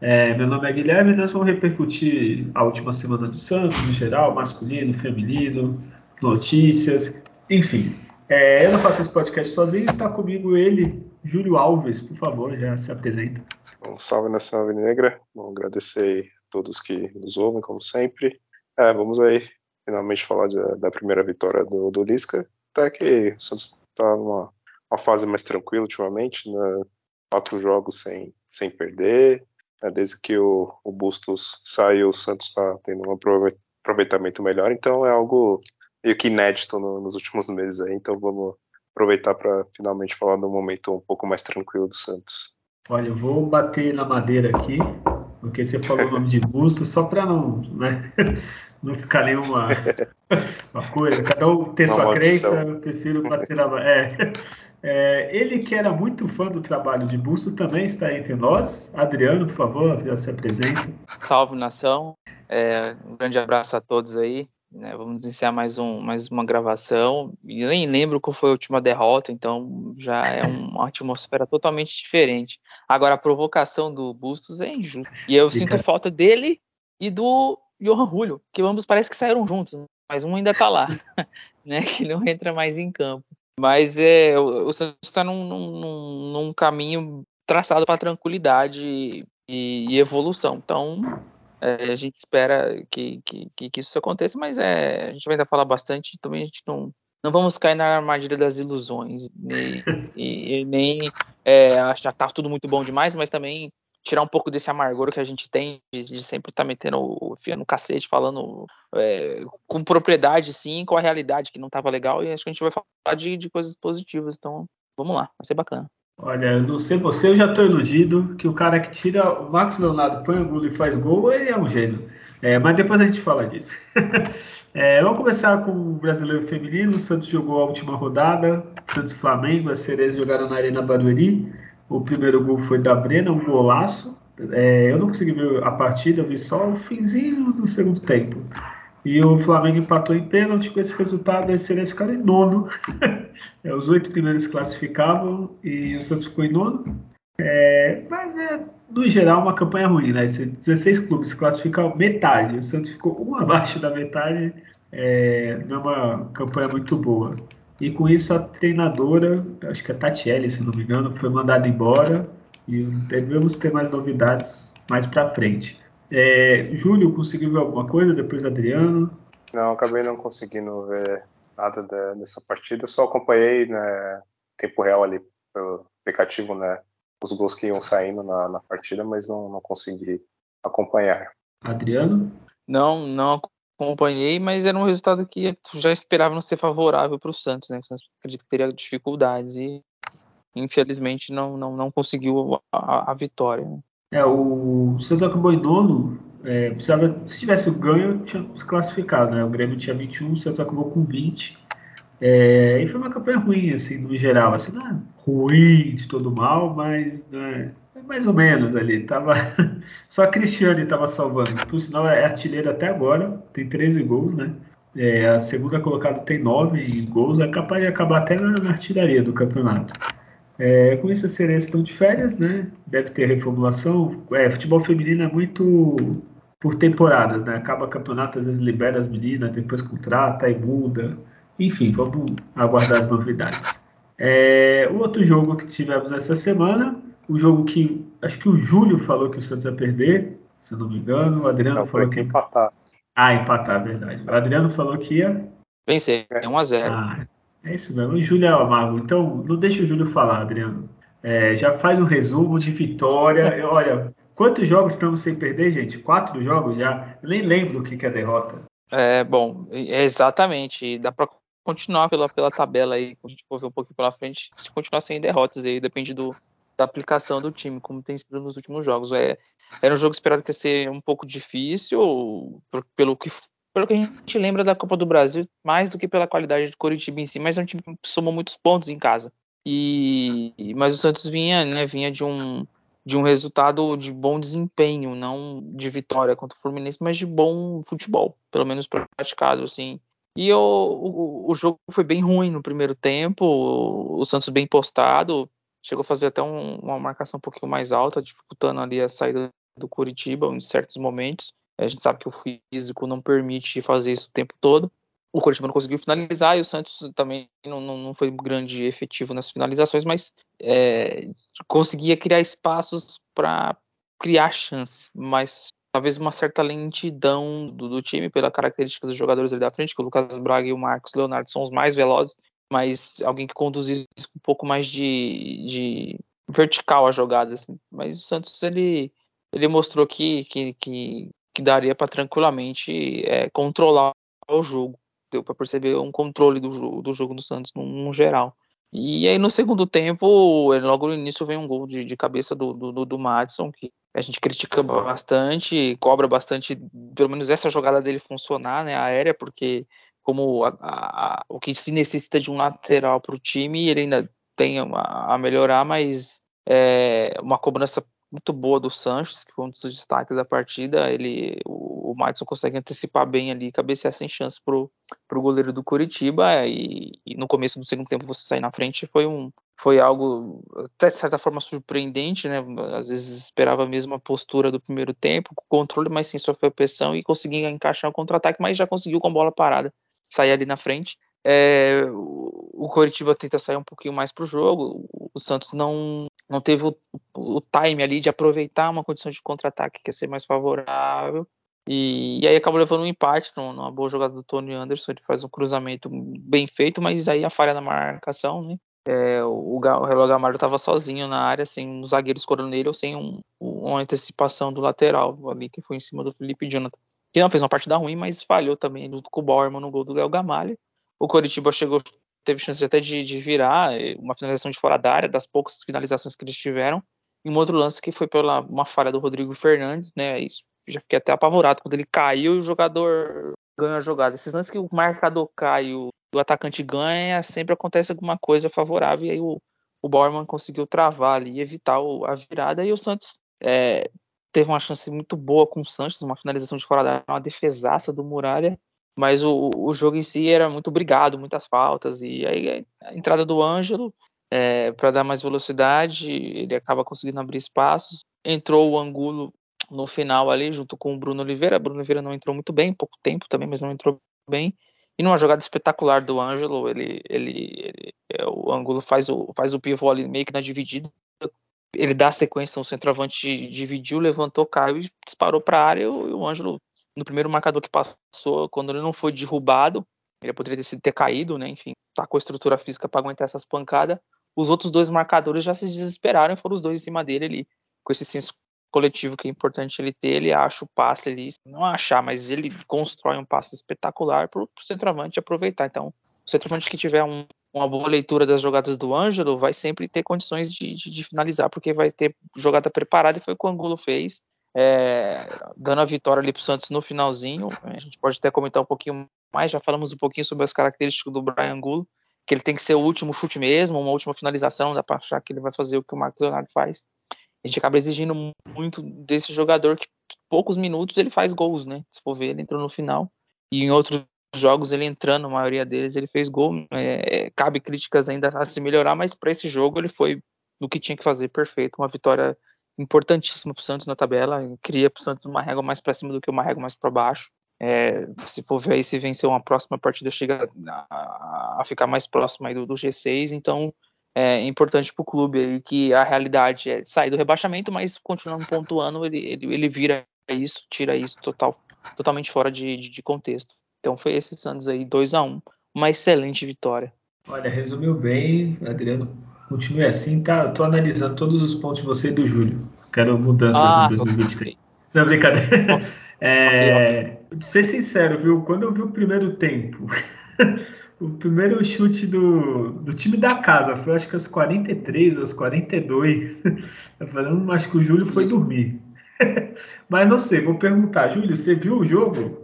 É, meu nome é Guilherme e nós vamos repercutir a última semana do Santos, no geral, masculino, feminino, notícias, enfim. É, eu não faço esse podcast sozinho, está comigo ele, Júlio Alves, por favor, já se apresenta. Um salve nação alvinegra, bom agradecer a todos que nos ouvem, como sempre. É, vamos aí finalmente falar de, da primeira vitória do, do Lisca. Até que o Santos está numa uma fase mais tranquila ultimamente, né? quatro jogos sem, sem perder. Né? Desde que o, o Bustos saiu, o Santos está tendo um aproveitamento melhor, então é algo meio que inédito no, nos últimos meses aí. Então vamos aproveitar para finalmente falar de um momento um pouco mais tranquilo do Santos. Olha, eu vou bater na madeira aqui, porque você falou o nome de Bustos, só para não, né? não ficar nenhuma uma coisa, cada um tem sua crença, eu prefiro bater na. É, é, ele que era muito fã do trabalho de Busto também está entre nós. Adriano, por favor, já se apresenta. Salve nação, é, um grande abraço a todos aí. Né, vamos iniciar mais, um, mais uma gravação. E nem lembro qual foi a última derrota, então já é uma atmosfera totalmente diferente. Agora, a provocação do Bustos é injusta. E eu sinto falta dele e do Johan Julio, que ambos parece que saíram juntos, mas um ainda está lá, né? Que não entra mais em campo. Mas é, o, Santos está num, num, num, caminho traçado para tranquilidade e, e, evolução. Então é, a gente espera que, que, que, isso aconteça, mas é, a gente vai ainda falar bastante. Também a gente não, não vamos cair na armadilha das ilusões, nem, e, nem é, achar que tá tudo muito bom demais, mas também tirar um pouco desse amargor que a gente tem de, de sempre estar tá metendo o fio no cacete, falando é, com propriedade, sim, com a realidade que não estava legal, e acho que a gente vai falar de, de coisas positivas. Então, vamos lá, vai ser bacana. Olha, não sei você, eu já estou iludido que o cara que tira o Max Leonardo, põe o gol e faz gol, ele é um gênio. É, mas depois a gente fala disso. é, vamos começar com o brasileiro feminino. O Santos jogou a última rodada. Santos Flamengo, as Cerezas jogaram na Arena Barueri. O primeiro gol foi da Brena, um golaço. É, eu não consegui ver a partida, eu vi só o finzinho do segundo tempo. E o Flamengo empatou em pênalti. Com esse resultado, a Excelência ficaram em nono. é, os oito primeiros classificavam e o Santos ficou em nono. É, mas é, no geral, uma campanha ruim, né? 16 clubes classificam metade. O Santos ficou um abaixo da metade. É, não é uma campanha muito boa. E com isso a treinadora, acho que a Tatiele, se não me engano, foi mandada embora e devemos ter mais novidades mais para frente. É, Júlio, conseguiu ver alguma coisa depois Adriano? Não, acabei não conseguindo ver nada de, dessa partida, só acompanhei né, tempo real ali pelo aplicativo, né, os gols que iam saindo na, na partida, mas não, não consegui acompanhar. Adriano? Não, não acompanhei, mas era um resultado que já esperava não ser favorável para o Santos, né? O Santos acredito que teria dificuldades e infelizmente não, não, não conseguiu a, a vitória. Né? É, o Santos acabou em nono. É, precisava, se tivesse ganho, tinha se classificado, né? O Grêmio tinha 21, o Santos acabou com 20. É, e foi uma campanha ruim, assim, no geral. Assim, não é ruim de todo mal, mas né, mais ou menos ali. Tava... Só a Cristiane estava salvando. Por sinal, é artilheira até agora, tem 13 gols, né? É, a segunda colocada tem 9 gols, é capaz de acabar até na, artilharia do campeonato. É, com isso, as sereias estão de férias, né? Deve ter reformulação. É, futebol feminino é muito por temporadas, né? Acaba campeonato, às vezes libera as meninas, depois contrata e muda. Enfim, vamos aguardar as novidades. É, o outro jogo que tivemos essa semana, o jogo que acho que o Júlio falou que o Santos ia perder, se não me engano. O Adriano não, falou que ia empatar. Ah, empatar, verdade. O Adriano falou que ia vencer, é 1x0. Ah, é isso mesmo. O Júlio é amargo. Então, não deixa o Júlio falar, Adriano. É, já faz um resumo de vitória. Olha, quantos jogos estamos sem perder, gente? Quatro jogos já? Eu nem lembro o que é derrota. É, bom, é exatamente. Dá para continuar pela, pela tabela aí, a gente for ver um pouquinho pela frente, continuar sem derrotas aí, depende do, da aplicação do time, como tem sido nos últimos jogos. É, Era um jogo esperado que ia ser um pouco difícil, pelo que, pelo que a gente lembra da Copa do Brasil, mais do que pela qualidade de Curitiba em si, mas é um time que somou muitos pontos em casa. E, mas o Santos vinha, né, vinha de um, de um resultado de bom desempenho, não de vitória contra o Fluminense, mas de bom futebol, pelo menos praticado, assim. E o, o, o jogo foi bem ruim no primeiro tempo, o Santos bem postado, chegou a fazer até um, uma marcação um pouquinho mais alta, dificultando ali a saída do Curitiba em certos momentos. A gente sabe que o físico não permite fazer isso o tempo todo. O Curitiba não conseguiu finalizar e o Santos também não, não, não foi grande efetivo nas finalizações, mas é, conseguia criar espaços para criar chances, mas talvez uma certa lentidão do, do, time pela característica dos jogadores ali da frente, que o Lucas Braga e o Marcos Leonardo são os mais velozes, mas alguém que conduzisse um pouco mais de, de vertical a jogada, assim. Mas o Santos ele, ele mostrou que, que, que, que daria para tranquilamente é, controlar o jogo. Deu para perceber um controle do, do jogo do Santos no, no, geral. E aí no segundo tempo, logo no início vem um gol de, de cabeça do, do, do Madison, que a gente critica bastante, cobra bastante, pelo menos essa jogada dele funcionar, né, aérea, porque como a, a, o que se necessita de um lateral para o time, ele ainda tem a, a melhorar, mas é uma cobrança muito boa do Sanches, que foi um dos destaques da partida. Ele, o, o Madison consegue antecipar bem ali, cabecear sem chance pro, pro goleiro do Curitiba. E, e, no começo do segundo tempo você sair na frente foi um foi algo até de certa forma surpreendente, né? Às vezes esperava a mesma postura do primeiro tempo, controle, mas sem sofrer pressão e conseguia encaixar o contra-ataque, mas já conseguiu com a bola parada sair ali na frente. É, o Coritiba tenta sair um pouquinho mais para o jogo. O Santos não, não teve o, o, time ali de aproveitar uma condição de contra-ataque que ia ser mais favorável. E, e, aí acabou levando um empate numa boa jogada do Tony Anderson. Ele faz um cruzamento bem feito, mas aí a falha na marcação, né? É, o, o Relógio Gamalho estava sozinho na área, sem um zagueiro escorando nele ou sem um, uma antecipação do lateral ali que foi em cima do Felipe Jonathan que não fez uma partida ruim, mas falhou também junto com o Bauerman no gol do Léo Gamalho. O Coritiba chegou, teve chance até de, de, virar eh, uma finalização de fora da área, das poucas finalizações que eles tiveram. E um outro lance que foi pela uma falha do Rodrigo Fernandes, né? Isso já fiquei até apavorado quando ele caiu e o jogador ganha a jogada. Esses lances que o marcador cai e o, o atacante ganha, sempre acontece alguma coisa favorável. E aí o, o Bauerman conseguiu travar ali, evitar o, a virada. E o Santos é, teve uma chance muito boa com o Sanches, uma finalização de fora da área, uma defesaça do Muralha, mas o, o jogo em si era muito brigado, muitas faltas, e aí a entrada do Ângelo, é, para dar mais velocidade, ele acaba conseguindo abrir espaços, entrou o Angulo no final ali, junto com o Bruno Oliveira, Bruno Oliveira não entrou muito bem, pouco tempo também, mas não entrou bem, e numa jogada espetacular do Ângelo, ele, ele, ele é, o Angulo faz o, faz o pivô ali meio que na dividida, ele dá sequência, o centroavante dividiu, levantou, caiu e disparou para a área. E o, o Ângelo, no primeiro marcador que passou, quando ele não foi derrubado, ele poderia ter, sido, ter caído, né? Enfim, tá com a estrutura física para aguentar essas pancadas. Os outros dois marcadores já se desesperaram e foram os dois em cima dele ali, com esse senso coletivo que é importante ele ter. Ele acha o passe ali, não achar, mas ele constrói um passe espetacular para o centroavante aproveitar. Então, o centroavante que tiver um, uma boa leitura das jogadas do Ângelo, vai sempre ter condições de, de, de, finalizar, porque vai ter jogada preparada, e foi o que o Angulo fez, é, dando a vitória ali para o Santos no finalzinho. A gente pode até comentar um pouquinho mais, já falamos um pouquinho sobre as características do Brian Angulo, que ele tem que ser o último chute mesmo, uma última finalização, dá para achar que ele vai fazer o que o Marcos Leonardo faz. A gente acaba exigindo muito desse jogador que poucos minutos ele faz gols, né? Se for ver, ele entrou no final. E em outros jogos ele entrando, a maioria deles ele fez gol. É, cabe críticas ainda a se melhorar, mas para esse jogo ele foi no que tinha que fazer perfeito. Uma vitória importantíssima para o Santos na tabela. Cria para o Santos uma régua mais para cima do que uma régua mais para baixo. É, se for ver aí, se vencer uma próxima partida, chega a, a ficar mais próximo aí do, do G6. Então é importante para o clube aí que a realidade é sair do rebaixamento, mas continuando pontuando, ele, ele, ele vira isso, tira isso total, totalmente fora de, de, de contexto. Então foi esse Santos aí, 2 a 1 um, Uma excelente vitória. Olha, resumiu bem, Adriano. Continue assim, tá? Tô analisando todos os pontos de você e do Júlio. Quero mudanças ah, em 2023. Não, brincadeira. É, okay, Ser sincero, viu? Quando eu vi o primeiro tempo, o primeiro chute do, do time da casa foi acho que aos 43, aos 42. Eu falando, acho que o Júlio foi dormir. Mas não sei, vou perguntar, Júlio, você viu o jogo?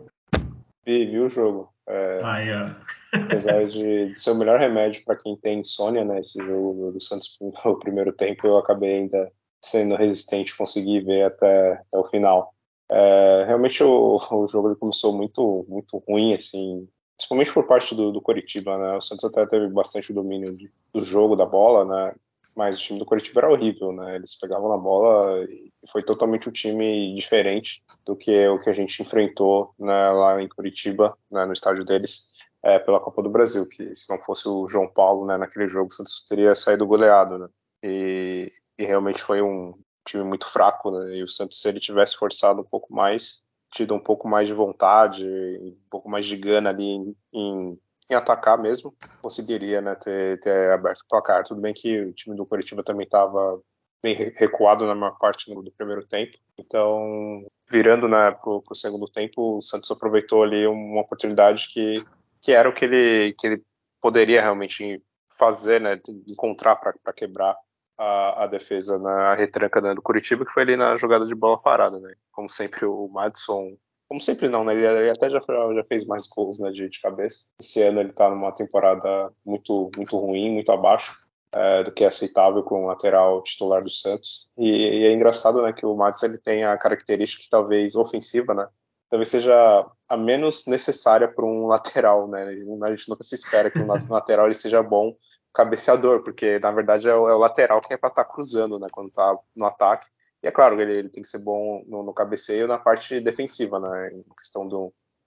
Vi, vi o jogo. É, ah. Apesar de, de, ser o melhor remédio para quem tem insônia, né? Esse jogo do Santos no primeiro tempo, eu acabei ainda sendo resistente, consegui ver até, até o final. É, realmente o, o jogo começou muito, muito ruim, assim, principalmente por parte do, do Coritiba, né? O Santos até teve bastante domínio de, do jogo, da bola, né? Mas o time do Coritiba era horrível, né? Eles pegavam na bola e foi totalmente um time diferente do que o que a gente enfrentou né, lá em Curitiba, né, no estádio deles, é, pela Copa do Brasil. Que se não fosse o João Paulo né, naquele jogo, o Santos teria saído goleado, né? E, e realmente foi um time muito fraco, né? E o Santos, se ele tivesse forçado um pouco mais, tido um pouco mais de vontade, um pouco mais de gana ali em, em, em atacar mesmo, conseguiria né, ter, ter, aberto o placar. Tudo bem que o time do Curitiba também estava bem recuado na maior parte do primeiro tempo. Então, virando né, para o segundo tempo, o Santos aproveitou ali uma oportunidade que, que era o que ele, que ele poderia realmente fazer, né, encontrar para quebrar a, a, defesa na retranca né, do Curitiba, que foi ali na jogada de bola parada, né? Como sempre o Madison, como sempre não, né? Ele, ele até já, já, fez mais gols né, de, de, cabeça. Esse ano ele está numa temporada muito muito ruim, muito abaixo é, do que é aceitável com o lateral titular do Santos. E, e, é engraçado, né, que o Madison ele tem a característica que talvez ofensiva, né? Talvez seja a menos necessária para um lateral, né? A gente nunca se espera que um lateral ele seja bom cabeceador, porque na verdade é o, é o lateral que é para estar tá cruzando, né, quando está no ataque. E é claro, ele, ele tem que ser bom no, no cabeceio na parte defensiva, né, em questão de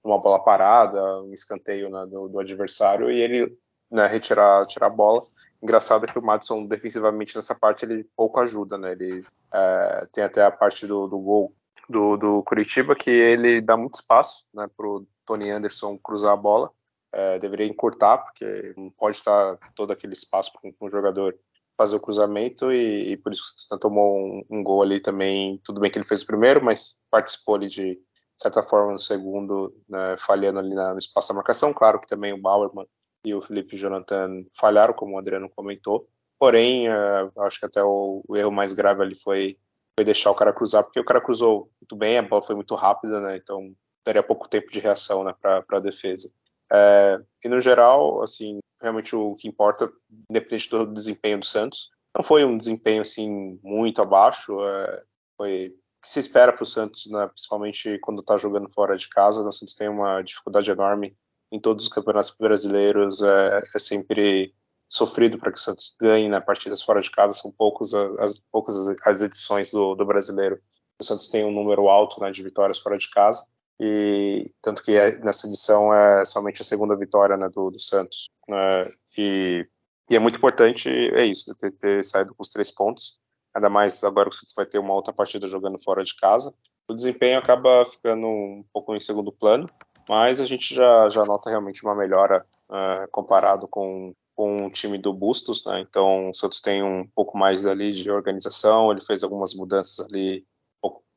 uma bola parada, um escanteio né, do, do, adversário e ele né, retirar, tirar a bola. Engraçado é que o Madison defensivamente nessa parte ele pouco ajuda, né? Ele é, tem até a parte do, do gol do, do Curitiba que ele dá muito espaço, né, para o Tony Anderson cruzar a bola é, deveria encurtar, porque não pode estar todo aquele espaço para um, jogador fazer o cruzamento e, e por isso você tomou um, um, gol ali também. Tudo bem que ele fez o primeiro, mas participou ali de certa forma no segundo, né, falhando ali no espaço da marcação. Claro que também o Bauerman e o Felipe Jonathan falharam, como o Adriano comentou. Porém, uh, acho que até o, o, erro mais grave ali foi, foi deixar o cara cruzar, porque o cara cruzou muito bem, a bola foi muito rápida, né? Então daria pouco tempo de reação né, para a defesa. É, e no geral, assim, realmente o que importa, independente do desempenho do Santos, não foi um desempenho assim muito abaixo. É, foi o que se espera para o Santos, né, principalmente quando está jogando fora de casa. O Santos tem uma dificuldade enorme em todos os campeonatos brasileiros. É, é sempre sofrido para que o Santos ganhe né, partidas fora de casa. São poucos as, poucas as edições do, do brasileiro. O Santos tem um número alto né, de vitórias fora de casa e tanto que é, nessa edição é somente a segunda vitória né, do, do, Santos. Né, e, e, é muito importante, é isso, ter, ter, saído com os três pontos, ainda mais agora que o Santos vai ter uma outra partida jogando fora de casa. O desempenho acaba ficando um pouco em segundo plano, mas a gente já, já nota realmente uma melhora uh, comparado com, com o time do Bustos, né? Então o Santos tem um pouco mais ali de organização, ele fez algumas mudanças ali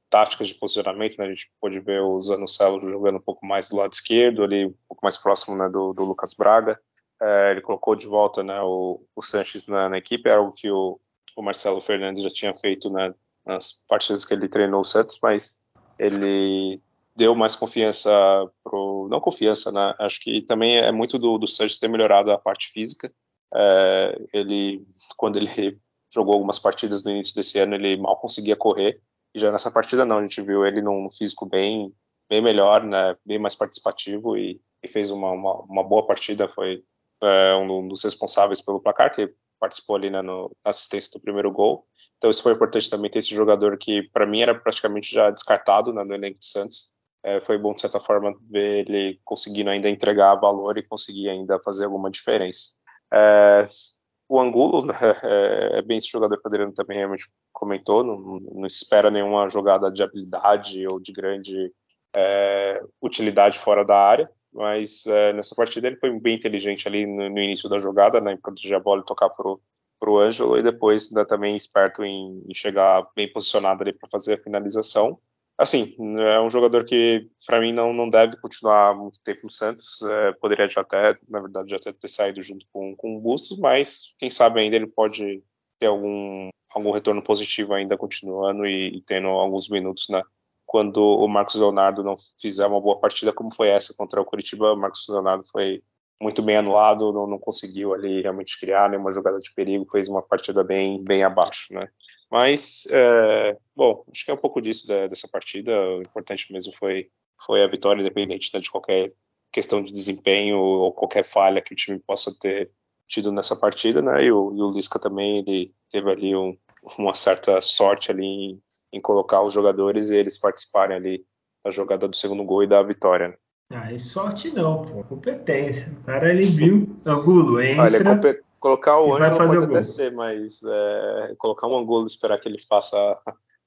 táticas de posicionamento, né? A gente pôde ver o Zanocelo jogando um pouco mais do lado esquerdo, ali um pouco mais próximo né, do, do Lucas Braga. É, ele colocou de volta né, o, o Sanches na, na, equipe, é algo que o, o, Marcelo Fernandes já tinha feito né, nas partidas que ele treinou o Santos, mas ele deu mais confiança pro não confiança, né? Acho que também é muito do, do Sanches ter melhorado a parte física. É, ele quando ele jogou algumas partidas no início desse ano, ele mal conseguia correr e já nessa partida não, a gente viu ele num físico bem, bem melhor, né, bem mais participativo e, e fez uma, uma, uma, boa partida, foi é, um dos responsáveis pelo placar, que participou ali né, no, na assistência do primeiro gol. Então isso foi importante também ter esse jogador que para mim era praticamente já descartado né, no elenco do Santos. É, foi bom de certa forma ver ele conseguindo ainda entregar valor e conseguir ainda fazer alguma diferença. É, o Angulo é, é, bem esse jogador que o Adriano também realmente comentou, não, não espera nenhuma jogada de habilidade ou de grande é, utilidade fora da área, mas é, nessa partida ele foi bem inteligente ali no, no, início da jogada, né, em proteger a bola e tocar pro pro Ângelo e depois ainda também esperto em, em chegar bem posicionado ali para fazer a finalização assim, é um jogador que para mim não, não deve continuar muito tempo no Santos. É, poderia já até, na verdade, já até ter saído junto com, com o Bustos, mas quem sabe ainda ele pode ter algum, algum retorno positivo ainda continuando e, e tendo alguns minutos, né? Quando o Marcos Leonardo não fizer uma boa partida como foi essa contra o Curitiba, o Marcos Leonardo foi muito bem anulado, não, não conseguiu ali realmente criar nenhuma jogada de perigo, fez uma partida bem, bem abaixo, né? Mas, é, bom, acho que é um pouco disso da, dessa partida. O importante mesmo foi, foi a vitória, independente né, de qualquer questão de desempenho ou qualquer falha que o time possa ter tido nessa partida, né? E o, e o Lisca também ele teve ali um, uma certa sorte ali em, em, colocar os jogadores e eles participarem ali da jogada do segundo gol e da vitória. Né? Ah, e sorte não, pô, competência. O cara ele viu, Angulo, entra. Olha, colocar o Ângelo pode até ser, mas é, colocar um Angulo e esperar que ele faça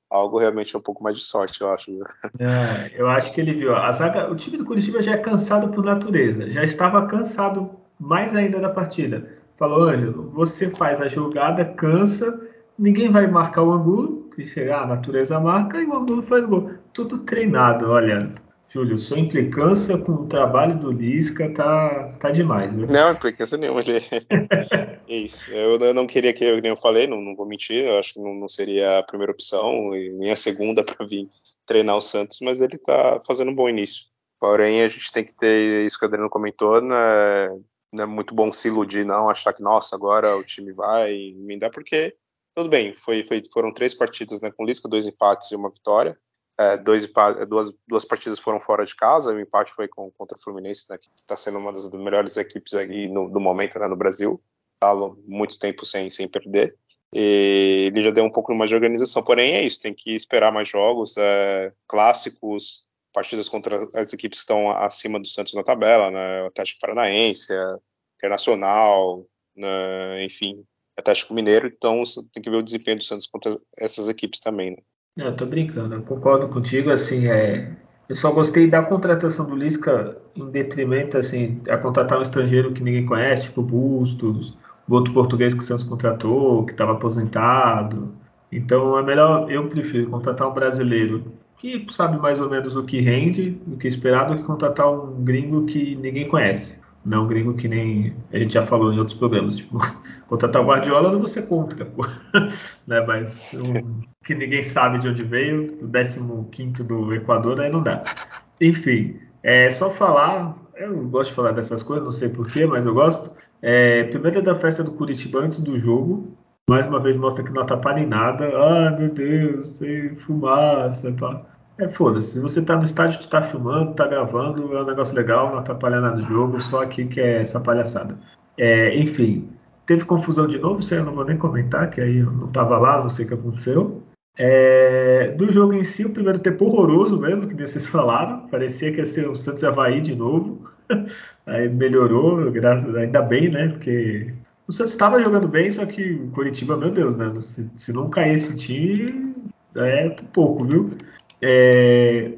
algo realmente é um pouco mais de sorte, eu acho. É, eu acho que ele viu. A zaga, o time do Curitiba já é cansado por natureza, já estava cansado mais ainda da partida. Falou, Ângelo, você faz a jogada, cansa, ninguém vai marcar o Angulo, que chegar, a natureza marca e o Angulo faz gol. Tudo treinado, olha. Júlio, sua implicância com o trabalho do Lisca tá, tá demais, viu? Não, implicância nenhuma. é isso. Eu, não queria que, eu, nem eu falei, não, não vou mentir, eu acho que não, não seria a primeira opção, e nem a segunda para vir treinar o Santos, mas ele tá fazendo um bom início. Porém, a gente tem que ter isso que o Adriano comentou, né? Não é muito bom se iludir, não, achar que, nossa, agora o time vai me dar, porque tudo bem, foi, foi, foram três partidas né, com Lisca, dois empates e uma vitória é, dois, duas, duas partidas foram fora de casa, o empate foi com, contra o Fluminense, né, que está sendo uma das melhores equipes aí no, no momento né, no Brasil, tá muito tempo sem, sem perder. E ele já deu um pouco mais de organização, porém é isso, tem que esperar mais jogos, é, clássicos, partidas contra as equipes que estão acima do Santos na tabela, né, o Atlético Paranaense, Internacional, né, enfim, Atlético Mineiro, então tem que ver o desempenho do Santos contra essas equipes também. Né. Eu tô brincando, eu concordo contigo, assim, é... Eu só gostei da contratação do Lisca em detrimento, assim, a contratar um estrangeiro que ninguém conhece, tipo Bustos, o outro português que o Santos contratou, que estava aposentado. Então é melhor, eu prefiro contratar um brasileiro que sabe mais ou menos o que rende, o que é esperado, do que contratar um gringo que ninguém conhece. Não um gringo que nem a gente já falou em outros programas. Tipo, contratar o Guardiola não ser contra, pô. né? Mas um, que ninguém sabe de onde veio, o 15 do Equador, aí não dá. Enfim, é só falar, eu gosto de falar dessas coisas, não sei porquê, mas eu gosto. É, primeiro da festa do Curitiba antes do jogo, mais uma vez mostra que não atrapalha em nada. Ai meu Deus, sei, fumaça, pá. É foda-se. Se você tá no estádio, tu tá filmando, tá gravando, é um negócio legal, não atrapalha nada do jogo, só aqui que é essa palhaçada. É, enfim, teve confusão de novo, isso aí eu não vou nem comentar, que aí eu não tava lá, não sei o que aconteceu. É, do jogo em si, o primeiro tempo horroroso mesmo, que vocês falaram. Parecia que ia ser o Santos Havaí de novo. Aí melhorou, graças, ainda bem, né? Porque o Santos estava jogando bem, só que o Curitiba, meu Deus, né? Se, se não cair esse time, é pouco, viu? É,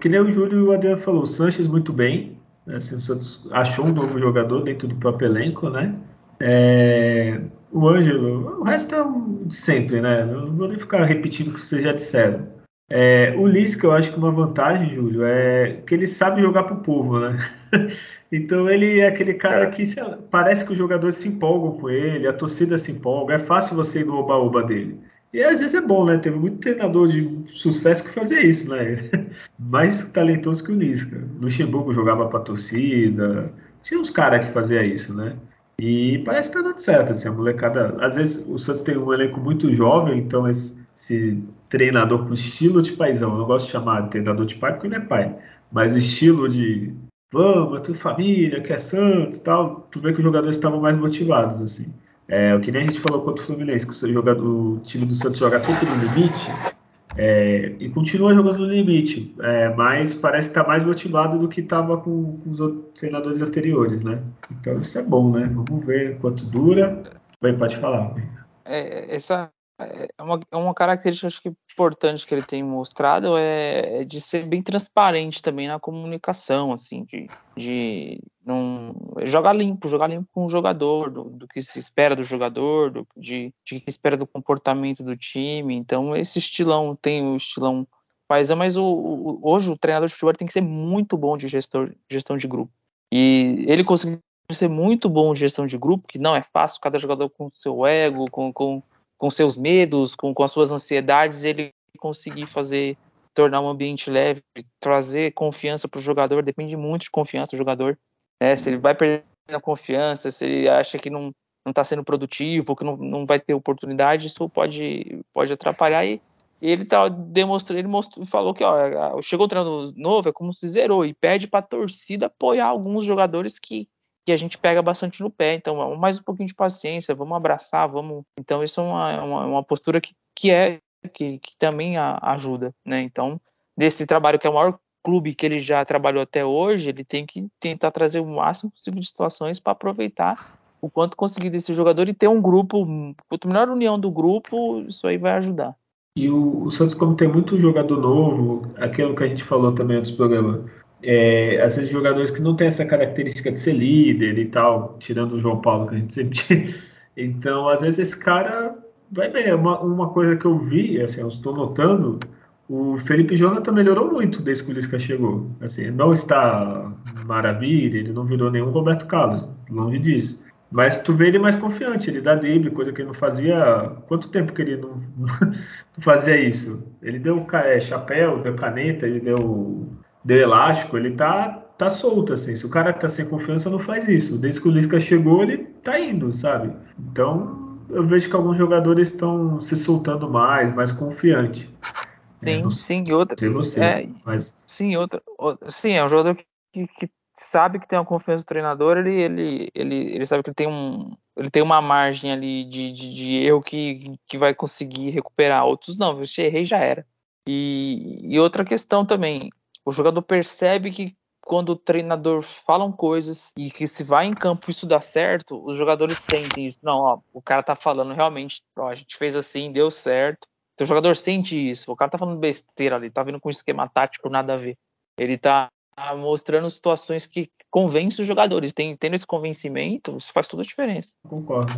que nem o Júlio e o Adriano falou, o Sanches muito bem. Né? Assim, o Santos achou um novo jogador dentro do próprio elenco, né? É, o Ângelo, o resto é de sempre, né? Não vou nem ficar repetindo o que vocês já disseram. É, o Lisca, eu acho que uma vantagem, Júlio, é que ele sabe jogar pro povo, né? então ele é aquele cara é. que parece que os jogadores se empolgam com ele, a torcida se empolga, é fácil você ir no oba-oba dele. E às vezes é bom, né? Teve muito treinador de sucesso que fazia isso, né? Mais talentoso que o Lisca. Luxemburgo jogava pra torcida. Tinha uns caras que fazia isso, né? E parece que tá dando certo, assim, a molecada. Às vezes o Santos tem um elenco muito jovem, então esse, esse treinador com estilo de paizão, eu não gosto de chamar de treinador de pai porque ele é pai, mas o estilo de vamos, tua família, que é Santos tal, tu vê que os jogadores estavam mais motivados, assim. É, o que nem a gente falou contra o Fluminense, que o, jogador, o time do Santos joga sempre no limite, é, e continua jogando no limite, é, mas parece estar mais motivado do que estava com, com, os treinadores anteriores, né? Então isso é bom, né? Vamos ver quanto dura. Bem, pode falar. É, essa é uma, é uma característica acho que importante que ele tem mostrado é, é, de ser bem transparente também na comunicação, assim, de, de não jogar limpo, jogar limpo com o jogador, do, do que se espera do jogador, do, de, de que espera do comportamento do time. Então esse estilão tem o estilão paisão, mas o, o, hoje o treinador de futebol tem que ser muito bom de gestor, gestão de grupo. E ele conseguiu ser muito bom de gestão de grupo, que não é fácil, cada jogador com seu ego, com, com com seus medos, com, com as suas ansiedades, ele conseguir fazer tornar um ambiente leve, trazer confiança para o jogador, depende muito de confiança do jogador. Né? Se ele vai perder a confiança, se ele acha que não não está sendo produtivo, que não, não vai ter oportunidade, isso pode, pode atrapalhar. E ele tá demonstrando, ele mostrou, falou que ó, chegou o treinador novo, é como se zerou e pede para a torcida apoiar alguns jogadores que, que a gente pega bastante no pé. Então, mais um pouquinho de paciência, vamos abraçar, vamos. Então, isso é uma, uma, uma postura que, que é que, que também a, ajuda, né? Então, desse trabalho que é o maior clube que ele já trabalhou até hoje, ele tem que tentar trazer o máximo possível de situações para aproveitar o quanto conseguir desse jogador e ter um grupo, quanto melhor união do grupo, isso aí vai ajudar. E o, o Santos, como tem muito jogador novo, aquilo que a gente falou também antes do programa, é, às vezes jogadores que não têm essa característica de ser líder e tal, tirando o João Paulo, que a gente sempre. Então, às vezes esse cara vai bem. Uma, uma coisa que eu vi, assim, eu estou notando, o Felipe Jonathan melhorou muito desde que o Lisca chegou. Assim, não está maravilha, ele não virou nenhum Roberto Carlos, longe disso. Mas tu vê ele mais confiante, ele dá drible, coisa que ele não fazia. Quanto tempo que ele não, não fazia isso? Ele deu é, chapéu, deu caneta, ele deu, deu elástico, ele tá, tá solto, assim. Se o cara tá sem confiança, não faz isso. Desde que o Lisca chegou, ele tá indo, sabe? Então, eu vejo que alguns jogadores estão se soltando mais, mais confiante. Sim, é, sim, e outra. Sei você, é, mas... Sim, outra, outra. Sim, é um jogador que, que sabe que tem uma confiança do treinador, ele, ele, ele, ele sabe que ele tem, um, ele tem uma margem ali de, de, de erro que, que vai conseguir recuperar. Outros não, se errei já era. E, e outra questão também, o jogador percebe que quando o treinador falam coisas e que se vai em campo isso dá certo, os jogadores sentem isso. Não, ó, o cara tá falando realmente, ó, a gente fez assim, deu certo. Então, o jogador sente isso. O cara tá falando besteira ali, tá vindo com um esquema tático nada a ver. Ele tá mostrando situações que convencem os jogadores. Tem, tendo esse convencimento, isso faz toda a diferença. Concordo.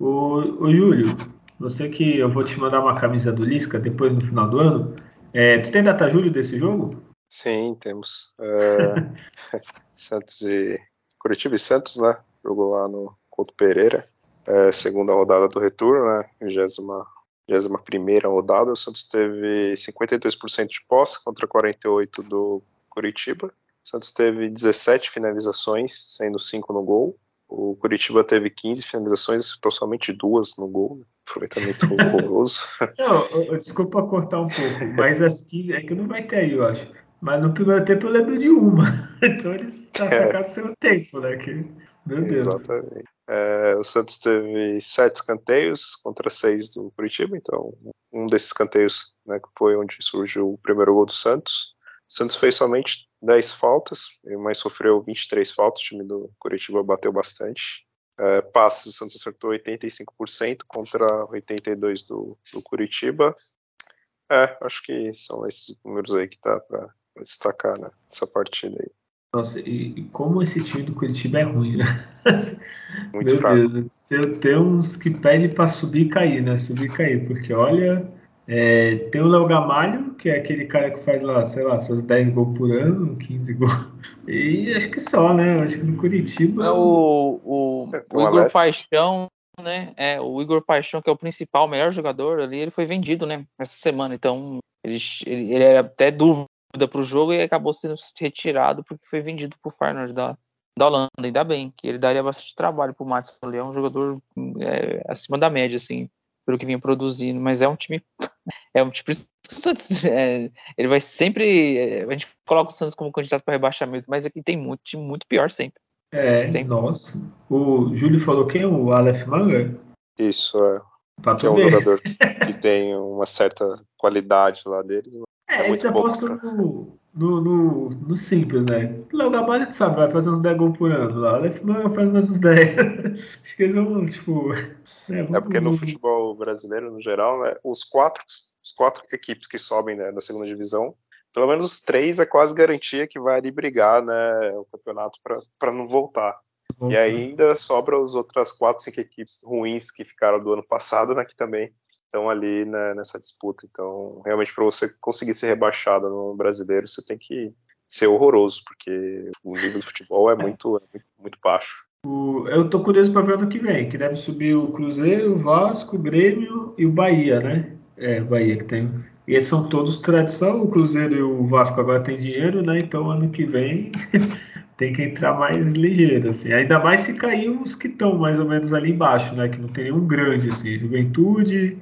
O, o Júlio, você que eu vou te mandar uma camisa do Lisca depois no final do ano. É, tu tem data Júlio desse jogo? Sim, temos. É, Santos e Curitiba e Santos, né? Jogou lá no Couto Pereira. É, segunda rodada do retorno, né? 21 primeira rodada. O Santos teve 52% de posse contra 48% do Curitiba. O Santos teve 17 finalizações, sendo 5 no gol. O Curitiba teve 15 finalizações, acertou somente duas no gol. Né? Aproveitamento horroroso. Não, desculpa cortar um pouco, mas as 15 é que não vai ter aí, eu acho. Mas no primeiro tempo eu lembro de uma. Então eles atacaram é. o seu tempo, né? Que, meu Deus. Exatamente. É, o Santos teve sete escanteios contra seis do Curitiba, então um desses escanteios né, foi onde surgiu o primeiro gol do Santos. Santos fez somente 10 faltas, mas sofreu 23 faltas. O time do Curitiba bateu bastante. É, passes, o Santos acertou 85% contra 82% do, do Curitiba. É, acho que são esses números aí que tá para destacar né, nessa partida aí. Nossa, e, como esse time do Curitiba é ruim, né? Muito Meu fraco. Deus, tem, tem uns que pedem para subir e cair, né? Subir e cair, porque olha, é, tem o Léo Gamalho, que é aquele cara que faz lá, sei lá, seus 10 gols por ano, 15 gols. E acho que só, né? Acho que no Curitiba. É o, o, é, o Igor Paixão, né? É, o Igor Paixão, que é o principal, o melhor jogador ali, ele foi vendido, né? Essa semana. Então, ele, ele, ele era até dúvida para o jogo e acabou sendo retirado porque foi vendido para o Feyenoord da, da Holanda. Ainda bem, que ele daria bastante trabalho para o Matos. Ele é um jogador é, acima da média, assim pelo que vinha produzindo, mas é um time. É um time. É, ele vai sempre. É, a gente coloca o Santos como candidato para rebaixamento, mas aqui tem muito time muito pior sempre. É, sempre. nossa. O Júlio falou quem? O Aleph Manga? Isso, é. Pra que é um jogador que, que, tem uma certa qualidade lá deles. É, é muito ele pouco, no, no, no, no simples, né? Léo Gamalho, sabe, vai fazer uns 10 gols por ano lá. O Lefman faz mais uns 10. Acho que eles vão, tipo. É, é porque no futebol brasileiro, no geral, né, os quatro, os quatro equipes que sobem né, da segunda divisão, pelo menos três é quase garantia que vai ali brigar né, o campeonato para não voltar. E ainda sobra as outras quatro, cinco equipes ruins que ficaram do ano passado, né, que também estão ali né, nessa disputa. Então, realmente, para você conseguir ser rebaixado no brasileiro, você tem que ser horroroso, porque o nível do futebol é muito, é muito, muito baixo. O, eu tô curioso para ver ano que vem, que deve subir o Cruzeiro, o Vasco, o Grêmio e o Bahia, né? É, o Bahia que tem. E eles são todos tradição. O Cruzeiro e o Vasco agora tem dinheiro, né? Então ano que vem tem que entrar mais ligeiro, assim. Ainda mais se cair os que estão mais ou menos ali embaixo, né? Que não tem nenhum grande, assim. Juventude,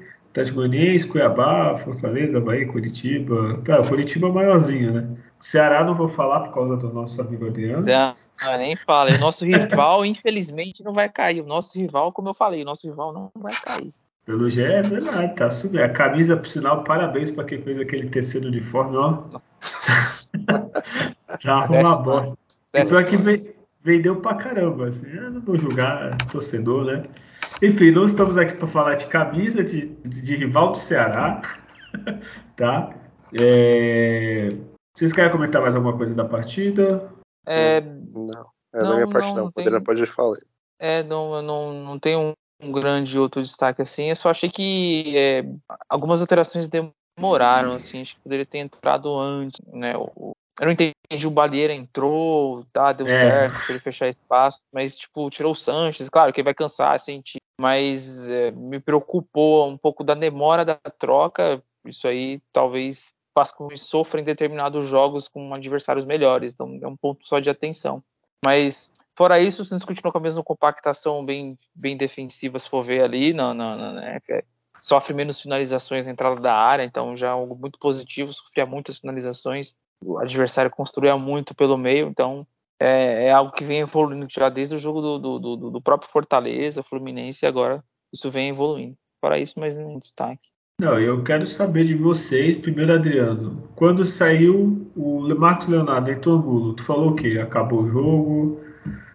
Goianiense, Cuiabá, Fortaleza, Bahia, Curitiba. Tá, Curitiba é maiorzinho, né? O Ceará não vou falar por causa do nosso amigo Adriano. Não, nem fala. O nosso rival, infelizmente, não vai cair. O nosso rival, como eu falei, o nosso rival não vai cair. Pelo G é verdade, tá subindo. A camisa, por sinal, parabéns para quem fez aquele terceiro uniforme, ó. tá uma bosta. E pior que vendeu pra caramba, assim. Eu não vou julgar torcedor, né? Enfim, não estamos aqui para falar de camisa de, de, de, rival do Ceará, tá? É... Vocês querem comentar mais alguma coisa da partida? É... Não, é da minha parte não. não. Tem... pode falar. É, não, não, não tem um, um, grande outro destaque assim. Eu só achei que é, algumas alterações demoraram, assim. Acho que poderia ter entrado antes, né? O, eu não entendi, o Balieira entrou, tá, deu é. certo, pra ele fechar espaço, mas, tipo, tirou o Sanches, claro que ele vai cansar, sentir, mas é, me preocupou um pouco da demora da troca, isso aí talvez faça com que sofra em determinados jogos com adversários melhores, então é um ponto só de atenção. Mas, fora isso, o Santos continuou com a mesma compactação bem, bem defensiva, se for ver ali, não, não, não, né, é, sofre menos finalizações na entrada da área, então já é algo muito positivo, sofria muitas finalizações, o adversário construía muito pelo meio, então é, é algo que vem evoluindo já desde o jogo do, do, do, do, próprio Fortaleza, Fluminense, e agora isso vem evoluindo. Para isso, mais um destaque. Não, eu quero saber de vocês, primeiro Adriano, quando saiu o Marcos Leonardo entrou Angulo, tu falou o quê? Acabou o jogo?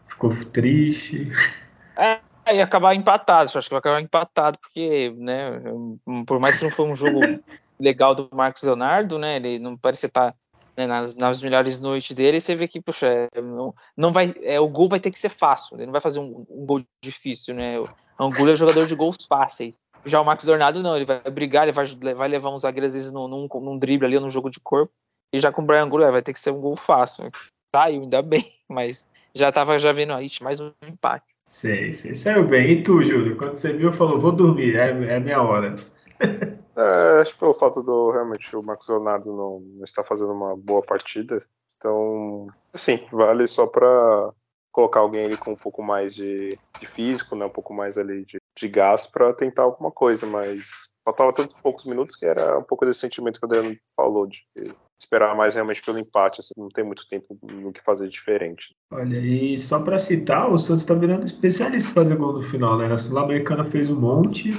Ficou triste? É, ia acabar empatado, acho que vai acabar empatado, porque, né, por mais que não foi um jogo legal do Marcos Leonardo, né, ele não parecia estar né, nas, nas, melhores noites dele, você vê que, puxa, é, não, não vai, é, o gol vai ter que ser fácil, ele não vai fazer um, um gol difícil, né? O Angulo é jogador de gols fáceis. Já o Max Dornado não, ele vai brigar, ele vai, vai levar uns zagueiros às vezes num, num, num drible ali, num jogo de corpo, e já com o Brian Angulo é, vai ter que ser um gol fácil. Saiu, ainda bem, mas já tava já vendo aí, mais um empate. Sei, sei, saiu bem. E tu, Júlio, quando você viu, falou, vou dormir, é, é minha hora. É, acho que pelo fato do realmente o Marcos Leonardo não, não está fazendo uma boa partida, então, assim, vale só para colocar alguém ali com um pouco mais de, de físico, né, um pouco mais ali de, de gás para tentar alguma coisa, mas faltava tantos poucos minutos que era um pouco desse sentimento que o Adriano falou de esperar mais realmente pelo empate, assim, não tem muito tempo no que fazer diferente. Olha, e só para citar, o Santos está virando especialista em fazer gol no final, né? Na Sul-Americana fez um monte,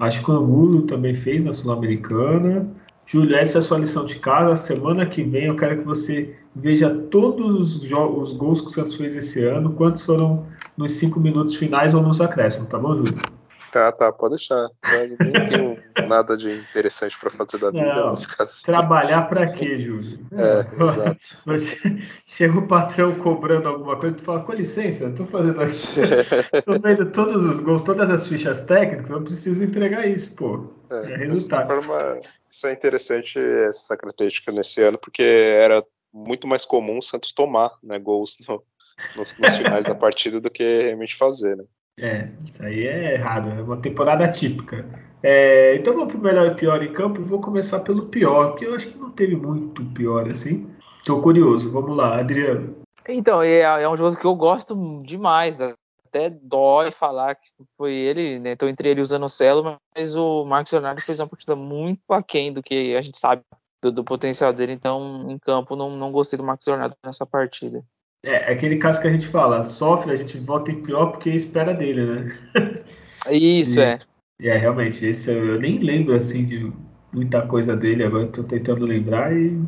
Acho que o Angulo também fez na Sul-Americana. Júlio, essa é a sua lição de casa. Semana que vem eu quero que você veja todos os, os gols que o Santos fez esse ano, quantos foram nos cinco minutos finais ou nos acréscimos, tá bom, Júlio? Tá, tá, pode deixar. Eu nem tenho nada de interessante para fazer da vida. Não, assim. Trabalhar para quê, Júlio? É, exato. chega o patrão cobrando alguma coisa, tu fala, com licença, eu tô fazendo aqui. tô vendo todos os gols, todas as fichas técnicas, eu preciso entregar isso, pô. É, é resultado. Forma, isso é interessante, essa característica nesse ano, porque era muito mais comum o Santos tomar né, gols no, nos, nos finais da partida do que realmente fazer, né? É, isso aí é errado, é uma temporada típica. É, então vamos pro melhor e pior em campo. Vou começar pelo pior, porque eu acho que não teve muito pior assim. Tô curioso, vamos lá, Adriano. Então, é, é um jogo que eu gosto demais. Até dói falar que foi ele, né? Tô entre ele e o Zanocelo, mas o Marcos Leonardo fez uma partida muito aquém do que a gente sabe do, do potencial dele. Então, em campo, não, não gostei do Marcos Leonardo nessa partida. É, é aquele caso que a gente fala, sofre, a gente volta em pior porque espera dele, né? Isso, e, é. É, realmente, esse eu nem lembro assim de muita coisa dele, agora estou tentando lembrar e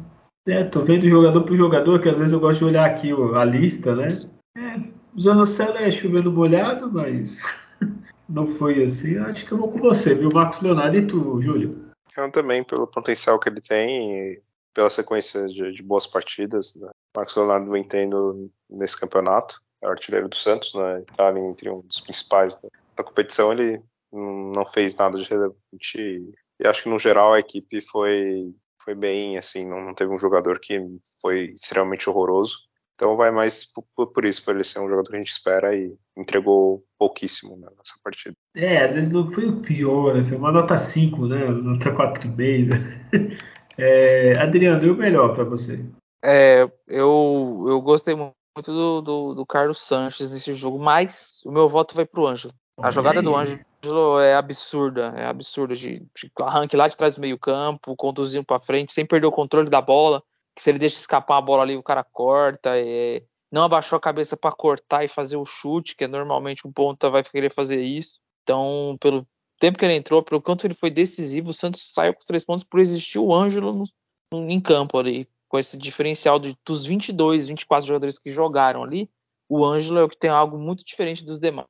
é, tô vendo jogador por jogador, que às vezes eu gosto de olhar aqui a lista, né? É, o Zanocelo é chovendo molhado, mas não foi assim. Acho que eu vou com você, viu? Marcos Leonardo e tu, Júlio. Eu também, pelo potencial que ele tem e pela sequência de, de boas partidas. Né? Marcos Leonardo vem tendo nesse campeonato, é o artilheiro do Santos, né? Ali entre um dos principais da, da competição. Ele não fez nada de relevante e, e, acho que no geral a equipe foi foi bem assim, não, não teve um jogador que foi extremamente horroroso. Então vai mais por, por, isso, por ele ser um jogador que a gente espera e entregou pouquíssimo né, nessa partida. É, às vezes não foi o pior, assim, uma nota 5, né? Nota 4,5. É, Adriano, e o melhor para você? É, eu, eu gostei muito do, do, do, Carlos Sanches nesse jogo, mas o meu voto vai pro Ângelo. A jogada do Ângelo é absurda, é absurda de, de arranque lá de trás do meio campo, conduzindo para frente, sem perder o controle da bola, que se ele deixa escapar a bola ali, o cara corta, é, não abaixou a cabeça para cortar e fazer o chute, que é normalmente um ponta vai querer fazer isso. Então, pelo tempo que ele entrou, pelo quanto ele foi decisivo, o Santos saiu com três pontos por existir o Ângelo no, no, em campo ali, com esse diferencial de, dos 22, 24 jogadores que jogaram ali, o Ângelo é o que tem algo muito diferente dos demais,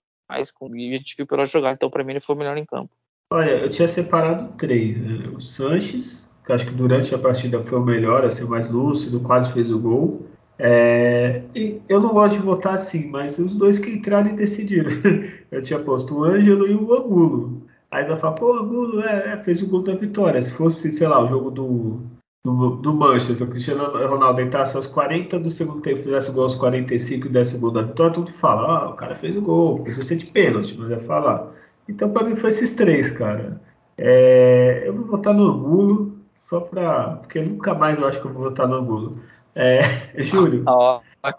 com, e a gente viu pela jogar, então para mim ele foi o melhor em campo. Olha, eu tinha separado três, né? o Sanches, que acho que durante a partida foi o melhor, assim, o mais lúcido, quase fez o gol. É, eu não gosto de votar assim, mas os dois que entraram e decidiram. Eu tinha posto o Ângelo e o Angulo. Aí vai falar, pô, o Angulo é, é, fez o gol da vitória. Se fosse, sei lá, o jogo do, do, do Manchester, o Cristiano Ronaldo entrasse aos 40 do segundo tempo, fizesse o gol aos 45 e desse o gol da vitória, todo fala, ah, o cara fez o gol, podia ser de pênalti, mas ia falar. Então, para mim, foi esses três, cara. É, eu vou votar no Angulo, só pra. Porque nunca mais eu acho que eu vou votar no Angulo. É, Júlio.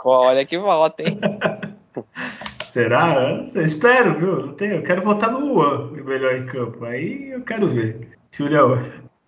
olha que volta, hein? Será? Não sei. Espero, viu? Não tenho. Eu quero votar no Luan, o melhor em campo. Aí eu quero ver. Julião.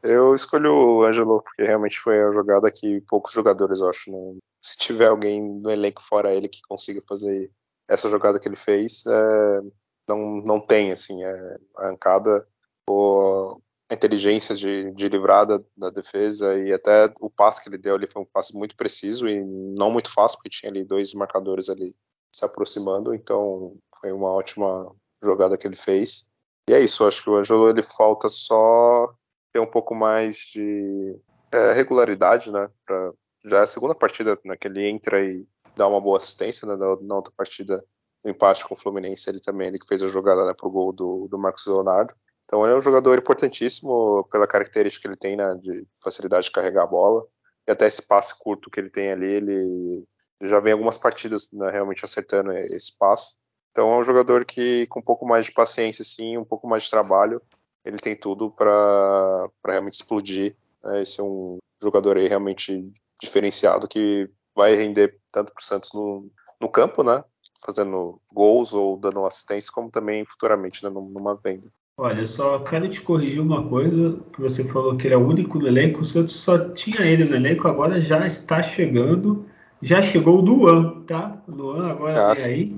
Eu escolho o Ângelo, porque realmente foi a jogada que poucos jogadores, eu acho. Não... Se tiver alguém no elenco fora ele que consiga fazer essa jogada que ele fez, é... não, não tem, assim, é... a arrancada ou a inteligência de, de livrar da, da, defesa e até o passe que ele deu ali foi um passe muito preciso e não muito fácil, porque tinha ali dois marcadores ali se aproximando, então foi uma ótima jogada que ele fez. E é isso, acho que o Angelo ele falta só ter um pouco mais de é, regularidade, né? Pra, já é a segunda partida né, que ele entra e dá uma boa assistência, né? Na, na outra partida, no empate com o Fluminense, ele também ele que fez a jogada né, pro gol do, do Marcos Leonardo. Então ele é um jogador importantíssimo pela característica que ele tem né, de facilidade de carregar a bola e até esse passe curto que ele tem ali, ele já vem algumas partidas né, realmente acertando esse passe. Então é um jogador que com um pouco mais de paciência, sim, um pouco mais de trabalho, ele tem tudo para realmente explodir. Né? Esse é um jogador aí realmente diferenciado que vai render tanto para o Santos no, no campo, né? Fazendo gols ou dando assistência, como também futuramente né, numa venda. Olha, eu só quero te corrigir uma coisa, que você falou que ele é o único no elenco, o Santos só tinha ele no elenco, agora já está chegando, já chegou o Luan, tá? O Luan agora ah, vem aí,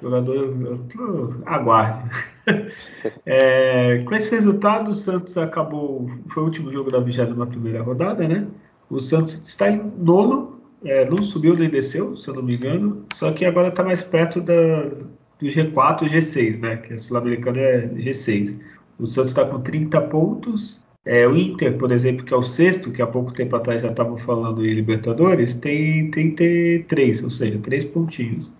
jogador, aguarde. É, com esse resultado, o Santos acabou, foi o último jogo da 21ª rodada, né? O Santos está em nono, é, não subiu nem desceu, se eu não me engano, só que agora está mais perto da, do G4 e G6, né? Que a Sul-Americana é G6. O Santos está com 30 pontos. É, o Inter, por exemplo, que é o sexto, que há pouco tempo atrás já estavam falando em Libertadores, tem 33, ou seja, três pontinhos.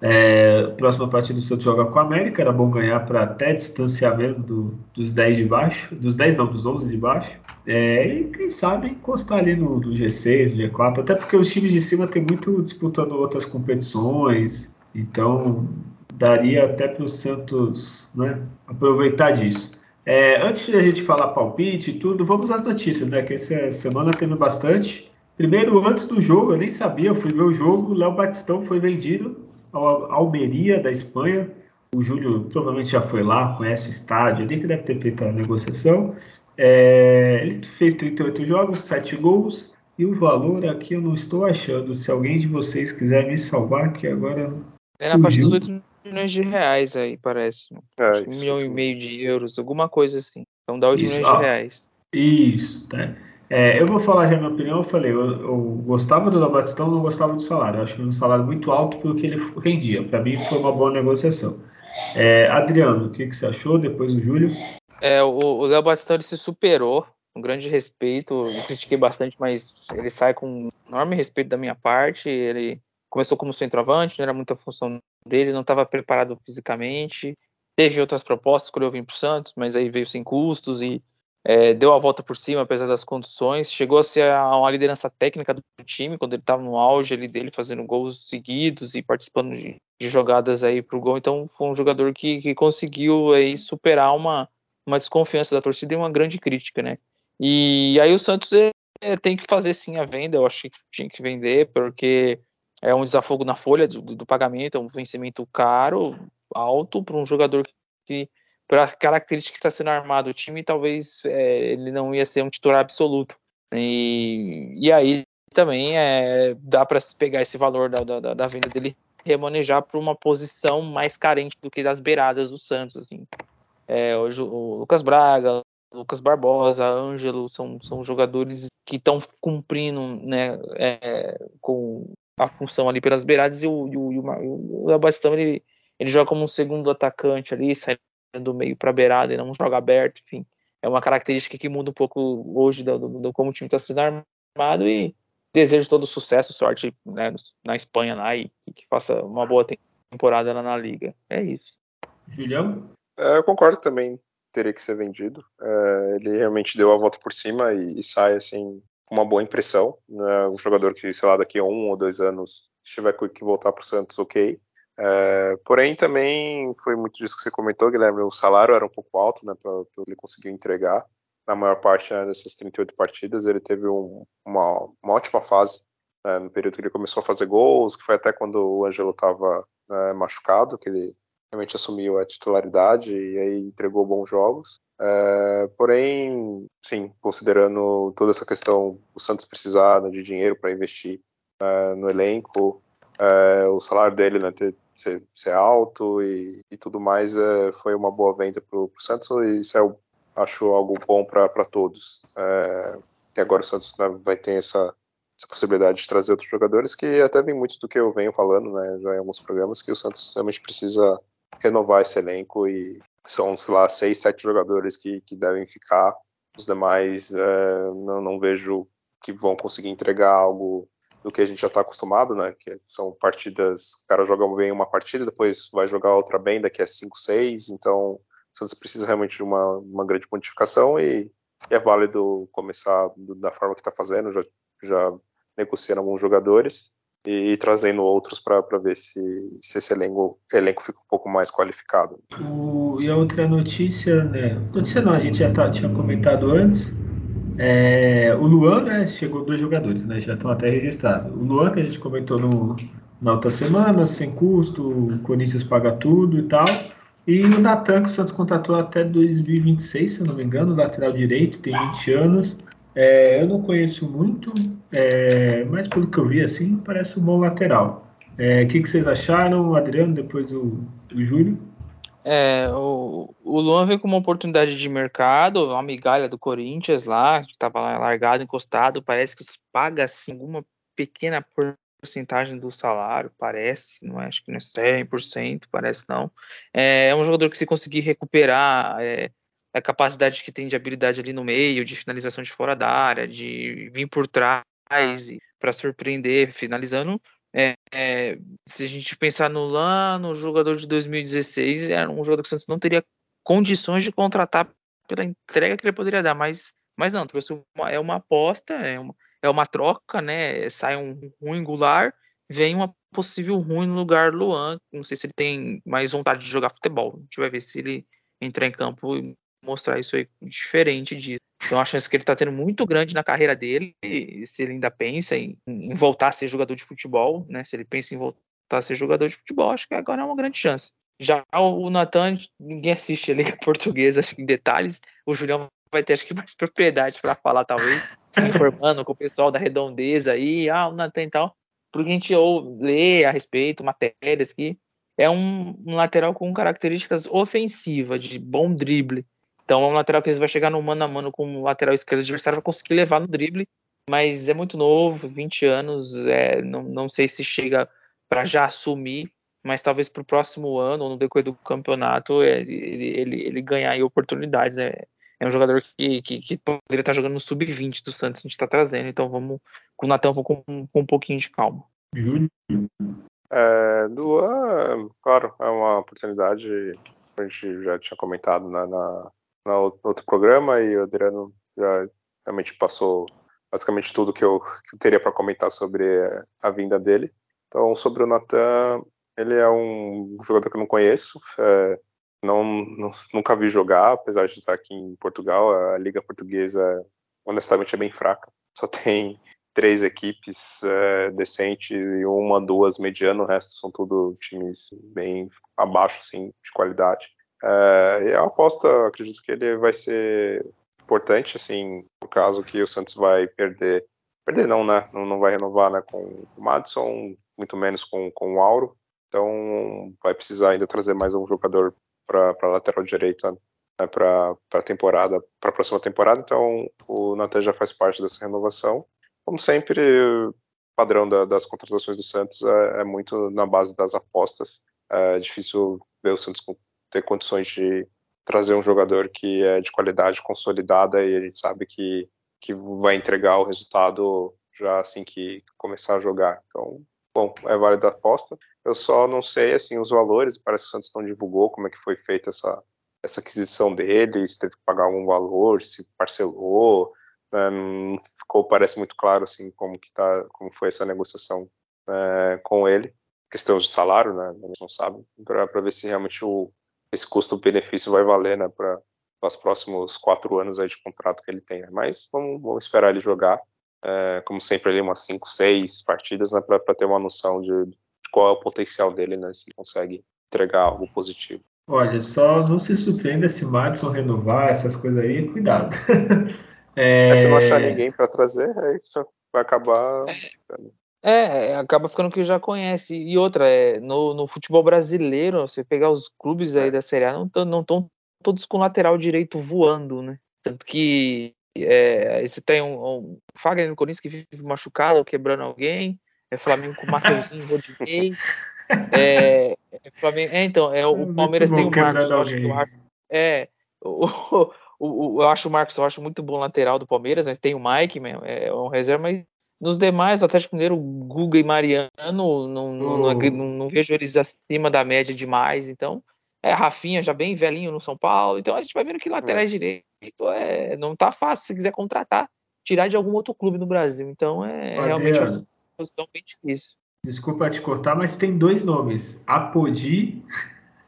É, próxima partida do Santos joga com a América, era bom ganhar para até distanciamento do, dos 10 de baixo, dos 10 não, dos 11 de baixo. É, e quem sabe encostar ali no, no G6, no G4, até porque os times de cima tem muito disputando outras competições, então daria até para o Santos né, aproveitar disso. É, antes de a gente falar palpite e tudo, vamos às notícias, né? Que essa semana teve bastante. Primeiro, antes do jogo, eu nem sabia, eu fui ver o jogo, o Léo Batistão foi vendido ao Almeria da Espanha. O Júlio provavelmente já foi lá, conhece o estádio, ali que deve ter feito a negociação. É, ele fez 38 jogos, 7 gols, e o valor aqui eu não estou achando. Se alguém de vocês quiser me salvar, que agora. É na parte dos 8 milhões de reais aí, parece. É, um milhão e meio de euros, alguma coisa assim. Então dá 8 isso, milhões ó, de reais. Isso, tá. É, eu vou falar já a minha opinião. Eu falei, eu, eu gostava do Batistão, não gostava do salário. Eu acho que um salário muito alto pelo que ele rendia. Para mim foi uma boa negociação. É, Adriano, o que, que, você achou depois do Júlio? É, o Léo Batistão ele se superou, um grande respeito. Eu critiquei bastante, mas ele sai com enorme respeito da minha parte. Ele começou como centroavante, não era muita função dele, não estava preparado fisicamente. Teve outras propostas, escolheu vir para o Santos, mas aí veio sem custos e é, deu a volta por cima, apesar das condições, chegou a ser uma liderança técnica do time, quando ele estava no auge ali dele, fazendo gols seguidos e participando de, de jogadas aí para o gol, então foi um jogador que, que conseguiu aí superar uma, uma desconfiança da torcida e uma grande crítica, né? E aí o Santos é, é, tem que fazer sim a venda, eu acho que tinha que vender, porque é um desafogo na folha do, do pagamento, é um vencimento caro, alto, para um jogador que para característica que está sendo armado o time, talvez é, ele não ia ser um titular absoluto. E, e aí também é, dá para pegar esse valor da, da, da venda dele remanejar para uma posição mais carente do que das beiradas do Santos. Assim. É, o, o Lucas Braga, Lucas Barbosa, Ângelo são, são jogadores que estão cumprindo né, é, com a função ali pelas beiradas e o, e o, e o, o Abastão ele, ele joga como um segundo atacante ali, sai do meio para beirada e não joga aberto, enfim. É uma característica que muda um pouco hoje do, do, do como o time está sendo armado e desejo todo sucesso, sorte né, na Espanha lá e, e, que faça uma boa temporada lá na liga. É isso. Julião? É, eu concordo também, teria que ser vendido. É, ele realmente deu a volta por cima e, e sai assim uma boa impressão. Né? Um jogador que, sei lá, daqui a um ou dois anos, se tiver que voltar para o Santos, ok. É, porém, também foi muito disso que você comentou, Guilherme. O salário era um pouco alto, né, para ele conseguir entregar. Na maior parte né, dessas 38 partidas, ele teve um, uma, uma, ótima fase né, no período que ele começou a fazer gols, que foi até quando o Ângelo estava né, machucado, que ele realmente assumiu a titularidade e aí entregou bons jogos. É, porém, sim, considerando toda essa questão, o Santos precisar né, de dinheiro para investir é, no elenco, é, o salário dele né, ter, ser, ser alto e, e tudo mais, foi uma boa venda para o Santos e isso é, acho algo bom para todos. E agora o Santos né, vai ter essa, essa possibilidade de trazer outros jogadores, que até vem muito do que eu venho falando né, já em alguns programas, que o Santos realmente precisa renovar esse elenco e são, sei lá, seis, sete jogadores que, que devem ficar. Os demais é, não, não vejo que vão conseguir entregar algo do que a gente já está acostumado, né? Que são partidas, o cara joga bem uma partida, depois vai jogar outra bem daqui a 5, 6, então o Santos precisa realmente de uma, uma grande modificação e, e é válido começar do, da forma que está fazendo, já, já negociando alguns jogadores e, trazendo outros para ver se, se esse elenco, elenco fica um pouco mais qualificado. O, e a outra notícia, né? Notícia não, a gente já tá, tinha comentado antes, é, o Luan, né, chegou dois jogadores, né, já estão até registrados. O Luan, que a gente comentou no, na outra semana, sem custo, o Corinthians paga tudo e tal. E o Natan, que o Santos contratou até 2026, se eu não me engano, lateral direito, tem 20 anos. É, eu não conheço muito, é, mas pelo que eu vi, assim, parece um bom lateral. É, o que, que, vocês acharam, Adriano, depois o, o Júlio? É, o, o Luan veio com uma oportunidade de mercado, uma migalha do Corinthians lá, que estava largado, encostado, parece que paga assim, alguma pequena porcentagem do salário, parece, não é, acho que não é 100%, parece não. É, é um jogador que se conseguir recuperar é, a capacidade que tem de habilidade ali no meio, de finalização de fora da área, de vir por trás para surpreender, finalizando, é, é, se a gente pensar no lá no jogador de 2016, era um jogador que o Santos não teria condições de contratar pela entrega que ele poderia dar, mas, mas não, trouxe uma, é uma aposta, é uma, é uma troca, né? Sai um ruim Goulart, vem uma possível ruim no lugar do Luan. Não sei se ele tem mais vontade de jogar futebol. A gente vai ver se ele entrar em campo mostrar isso aí diferente disso. Então a chance que ele está tendo muito grande na carreira dele, se ele ainda pensa em, em, voltar a ser jogador de futebol, né? Se ele pensa em voltar a ser jogador de futebol, acho que agora é uma grande chance. Já o Natan, ninguém assiste a Liga Portuguesa acho que em detalhes. O Julião vai ter acho que mais propriedade para falar, talvez, se informando com o pessoal da redondeza aí, ah, o Natan e tal. Porque a gente ou lê a respeito, matérias que é um, um lateral com características ofensivas, de bom drible então é um lateral que vai chegar no mano a mano com o lateral esquerdo adversário, vai conseguir levar no drible, mas é muito novo, 20 anos, é, não, não sei se chega para já assumir, mas talvez para o próximo ano ou no decorrer do campeonato ele, ele, ele ganhar oportunidades. É, é um jogador que, que, que poderia estar jogando no sub-20 do Santos, a gente está trazendo, então vamos com o Natan com, com, um pouquinho de calma. É, Luan, claro, é uma oportunidade, a gente já tinha comentado na, na no outro programa e o Adriano já realmente passou basicamente tudo que eu, que eu teria para comentar sobre a vinda dele. Então, sobre o Natan, ele é um jogador que eu não conheço, é, não, não, nunca vi jogar, apesar de estar aqui em Portugal. A liga portuguesa, honestamente, é bem fraca. Só tem três equipes é, decentes e uma, duas mediano, o resto são tudo times bem abaixo assim, de qualidade. É, e a aposta, acredito que ele vai ser importante, assim, por caso que o Santos vai perder. Perder não, né? Não, não vai renovar né, com o Madison, muito menos com, com o Auro. Então vai precisar ainda trazer mais um jogador para a lateral direita né, para a temporada, para a próxima temporada. Então o Natan já faz parte dessa renovação. Como sempre, o padrão da, das contratações do Santos é, é, muito na base das apostas. É difícil ver o Santos ter condições de trazer um jogador que é de qualidade consolidada e a gente sabe que, que vai entregar o resultado já assim que começar a jogar. Então, bom, é válida a aposta. Eu só não sei assim os valores, parece que o Santos não divulgou como é que foi feita essa, essa aquisição dele, se teve que pagar algum valor, se parcelou, né, não ficou, parece muito claro assim como que tá, como foi essa negociação é, com ele. Questão de salário, né, gente não sabe, para ver se realmente o, esse custo-benefício vai valer né, para os próximos quatro anos aí de contrato que ele tem. Né? Mas vamos, vamos, esperar ele jogar, é, como sempre, ali umas cinco, seis partidas né, para ter uma noção de, de, qual é o potencial dele, né, se ele consegue entregar algo positivo. Olha, só não se surpreenda se Madison renovar essas coisas aí, cuidado. é... É, se não achar ninguém para trazer, aí vai acabar. É, é, acaba ficando que já conhece. E outra, é, no, no futebol brasileiro, você pegar os clubes aí é. da Série A, não estão não todos com lateral direito voando, né? Tanto que é, você tem um, um Fagner no Corinthians que vive machucado ou quebrando alguém, é Flamengo com o Mateuzinho Rodinei. É, é, Flamengo, é, então, é, o é Palmeiras tem o Marcos, que eu acho, é, o, o, o, eu acho o Marcos, acho muito bom lateral do Palmeiras, mas tem o Mike, mesmo, é um reserva, mas nos demais, Atlético Mineiro, Guga e Mariano, não, não, não, não, vejo eles acima da média demais. Então, é Rafinha já bem velhinho no São Paulo. Então a gente vai vendo que laterais é. direito é, não tá fácil se quiser contratar, tirar de algum outro clube no Brasil. Então é realmente uma posição bem difícil. Desculpa te cortar, mas tem dois nomes: Apodi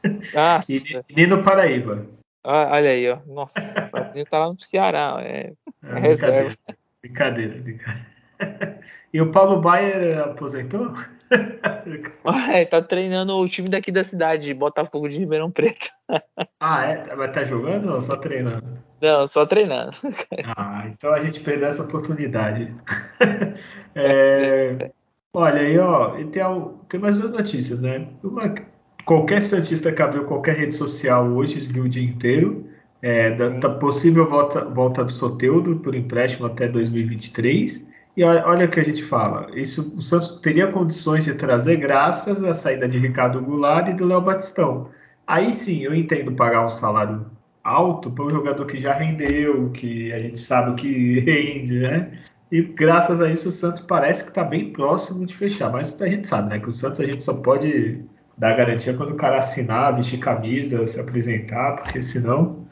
e Nino Paraíba. Ah, olha aí, ó. Nossa, o Nino tá lá no Ceará. É, é, é reserva. Brincadeira, brincadeira. e o Paulo Baier aposentou? é, tá treinando o time daqui da cidade, Botafogo de Ribeirão Preto. ah, é? Mas tá jogando ou só treinando? Não, só treinando. ah, então a gente perdeu essa oportunidade. é, olha aí, ó, tem, tem mais duas notícias, né? Uma, qualquer Santista que abriu qualquer rede social hoje viu o dia inteiro. É, da, da, possível volta, volta do Soteudo por empréstimo até 2023. E olha o que a gente fala. Isso o Santos teria condições de trazer graças à saída de Ricardo Goulart e do Léo Batistão. Aí sim, eu entendo pagar um salário alto para um jogador que já rendeu, que a gente sabe que rende, né? E graças a isso o Santos parece que está bem próximo de fechar. Mas a gente sabe, né? Que o Santos a gente só pode dar garantia quando o cara assinar, vestir camisa, se apresentar, porque senão.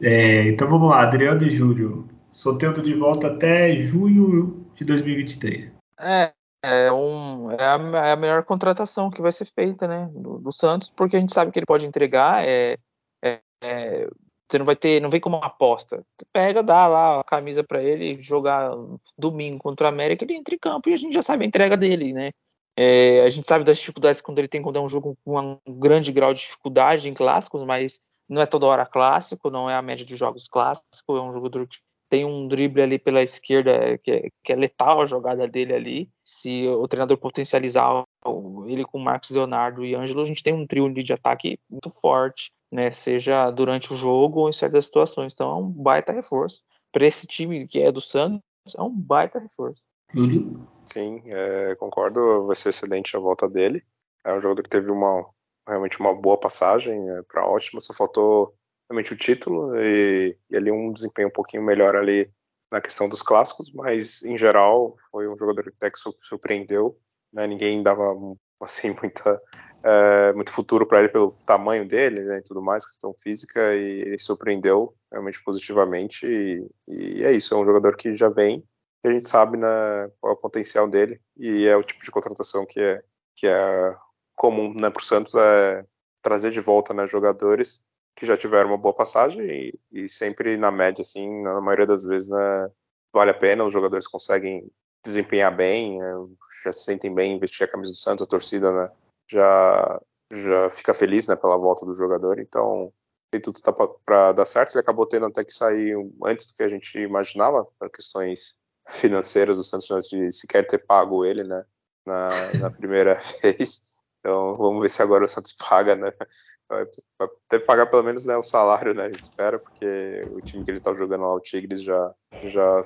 É... então vamos lá, Adriano e Júlio. Solteiro de volta até junho de 2023. É, é, um, é, a, é a melhor contratação que vai ser feita, né, do, do, Santos, porque a gente sabe que ele pode entregar, é, é, é você não vai ter, não vem como uma aposta. Pega, dá lá a camisa para ele, jogar domingo contra o América, ele entra em campo e a gente já sabe a entrega dele, né? É, a gente sabe das dificuldades quando ele tem quando é um jogo com um grande grau de dificuldade em clássicos, mas não é toda hora clássico, não é a média de jogos clássicos, é um jogador que tem um drible ali pela esquerda que é, que é letal a jogada dele ali. Se o treinador potencializar ele com Marcos Leonardo e Ângelo, a gente tem um trio de ataque muito forte, né? Seja durante o jogo ou em certas situações. Então é um baita reforço. Para esse time que é do Santos, é um baita reforço. Sim, é, concordo. Vai ser excelente a volta dele. É um jogador que teve uma realmente uma boa passagem é, para ótima. Só faltou realmente o título e, e ali um desempenho um pouquinho melhor ali na questão dos clássicos, mas em geral foi um jogador que até que surpreendeu, né? ninguém dava assim muita é, muito futuro para ele pelo tamanho dele né, e tudo mais, questão física, e ele surpreendeu realmente positivamente. E, e é isso, é um jogador que já vem, que a gente sabe né, qual é o potencial dele, e é o tipo de contratação que é, que é comum né, para o Santos, é trazer de volta né, jogadores que já tiveram uma boa passagem e, e, sempre na média, assim, na maioria das vezes, né, vale a pena, os jogadores conseguem desempenhar bem, né, já se sentem bem vestir a camisa do Santos, a torcida né, já, já fica feliz né, pela volta do jogador, então tem tudo tá para dar certo. Ele acabou tendo até que sair antes do que a gente imaginava, por questões financeiras do Santos, de sequer ter pago ele né, na, na primeira vez. Então vamos ver se agora o Santos paga, né? Vai ter que pagar pelo menos né, o salário, né? A gente espera, porque o time que ele está jogando lá, o Tigres, já, já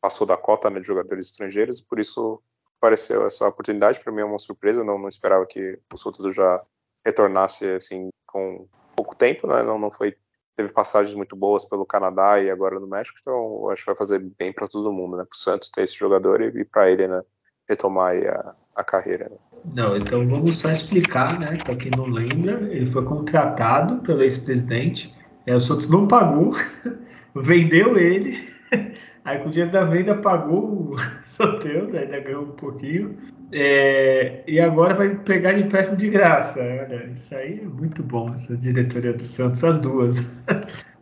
passou da cota né, de jogadores estrangeiros, e por isso apareceu essa oportunidade. Para mim é uma surpresa, não, não esperava que o Santos já retornasse assim com pouco tempo, né? Não, não foi teve passagens muito boas pelo Canadá e agora no México, então acho que vai fazer bem para todo mundo, né? Para o Santos ter esse jogador e, e para ele, né? Retomar a, a carreira. Né? Não, então vamos só explicar, né? Para quem não lembra, ele foi contratado pelo ex-presidente. É, o Santos não pagou, vendeu ele. Aí com o dinheiro da venda pagou o Soteldo, ainda ganhou um pouquinho. É, e agora vai pegar de empréstimo de graça. Olha, isso aí é muito bom, essa diretoria do Santos, as duas.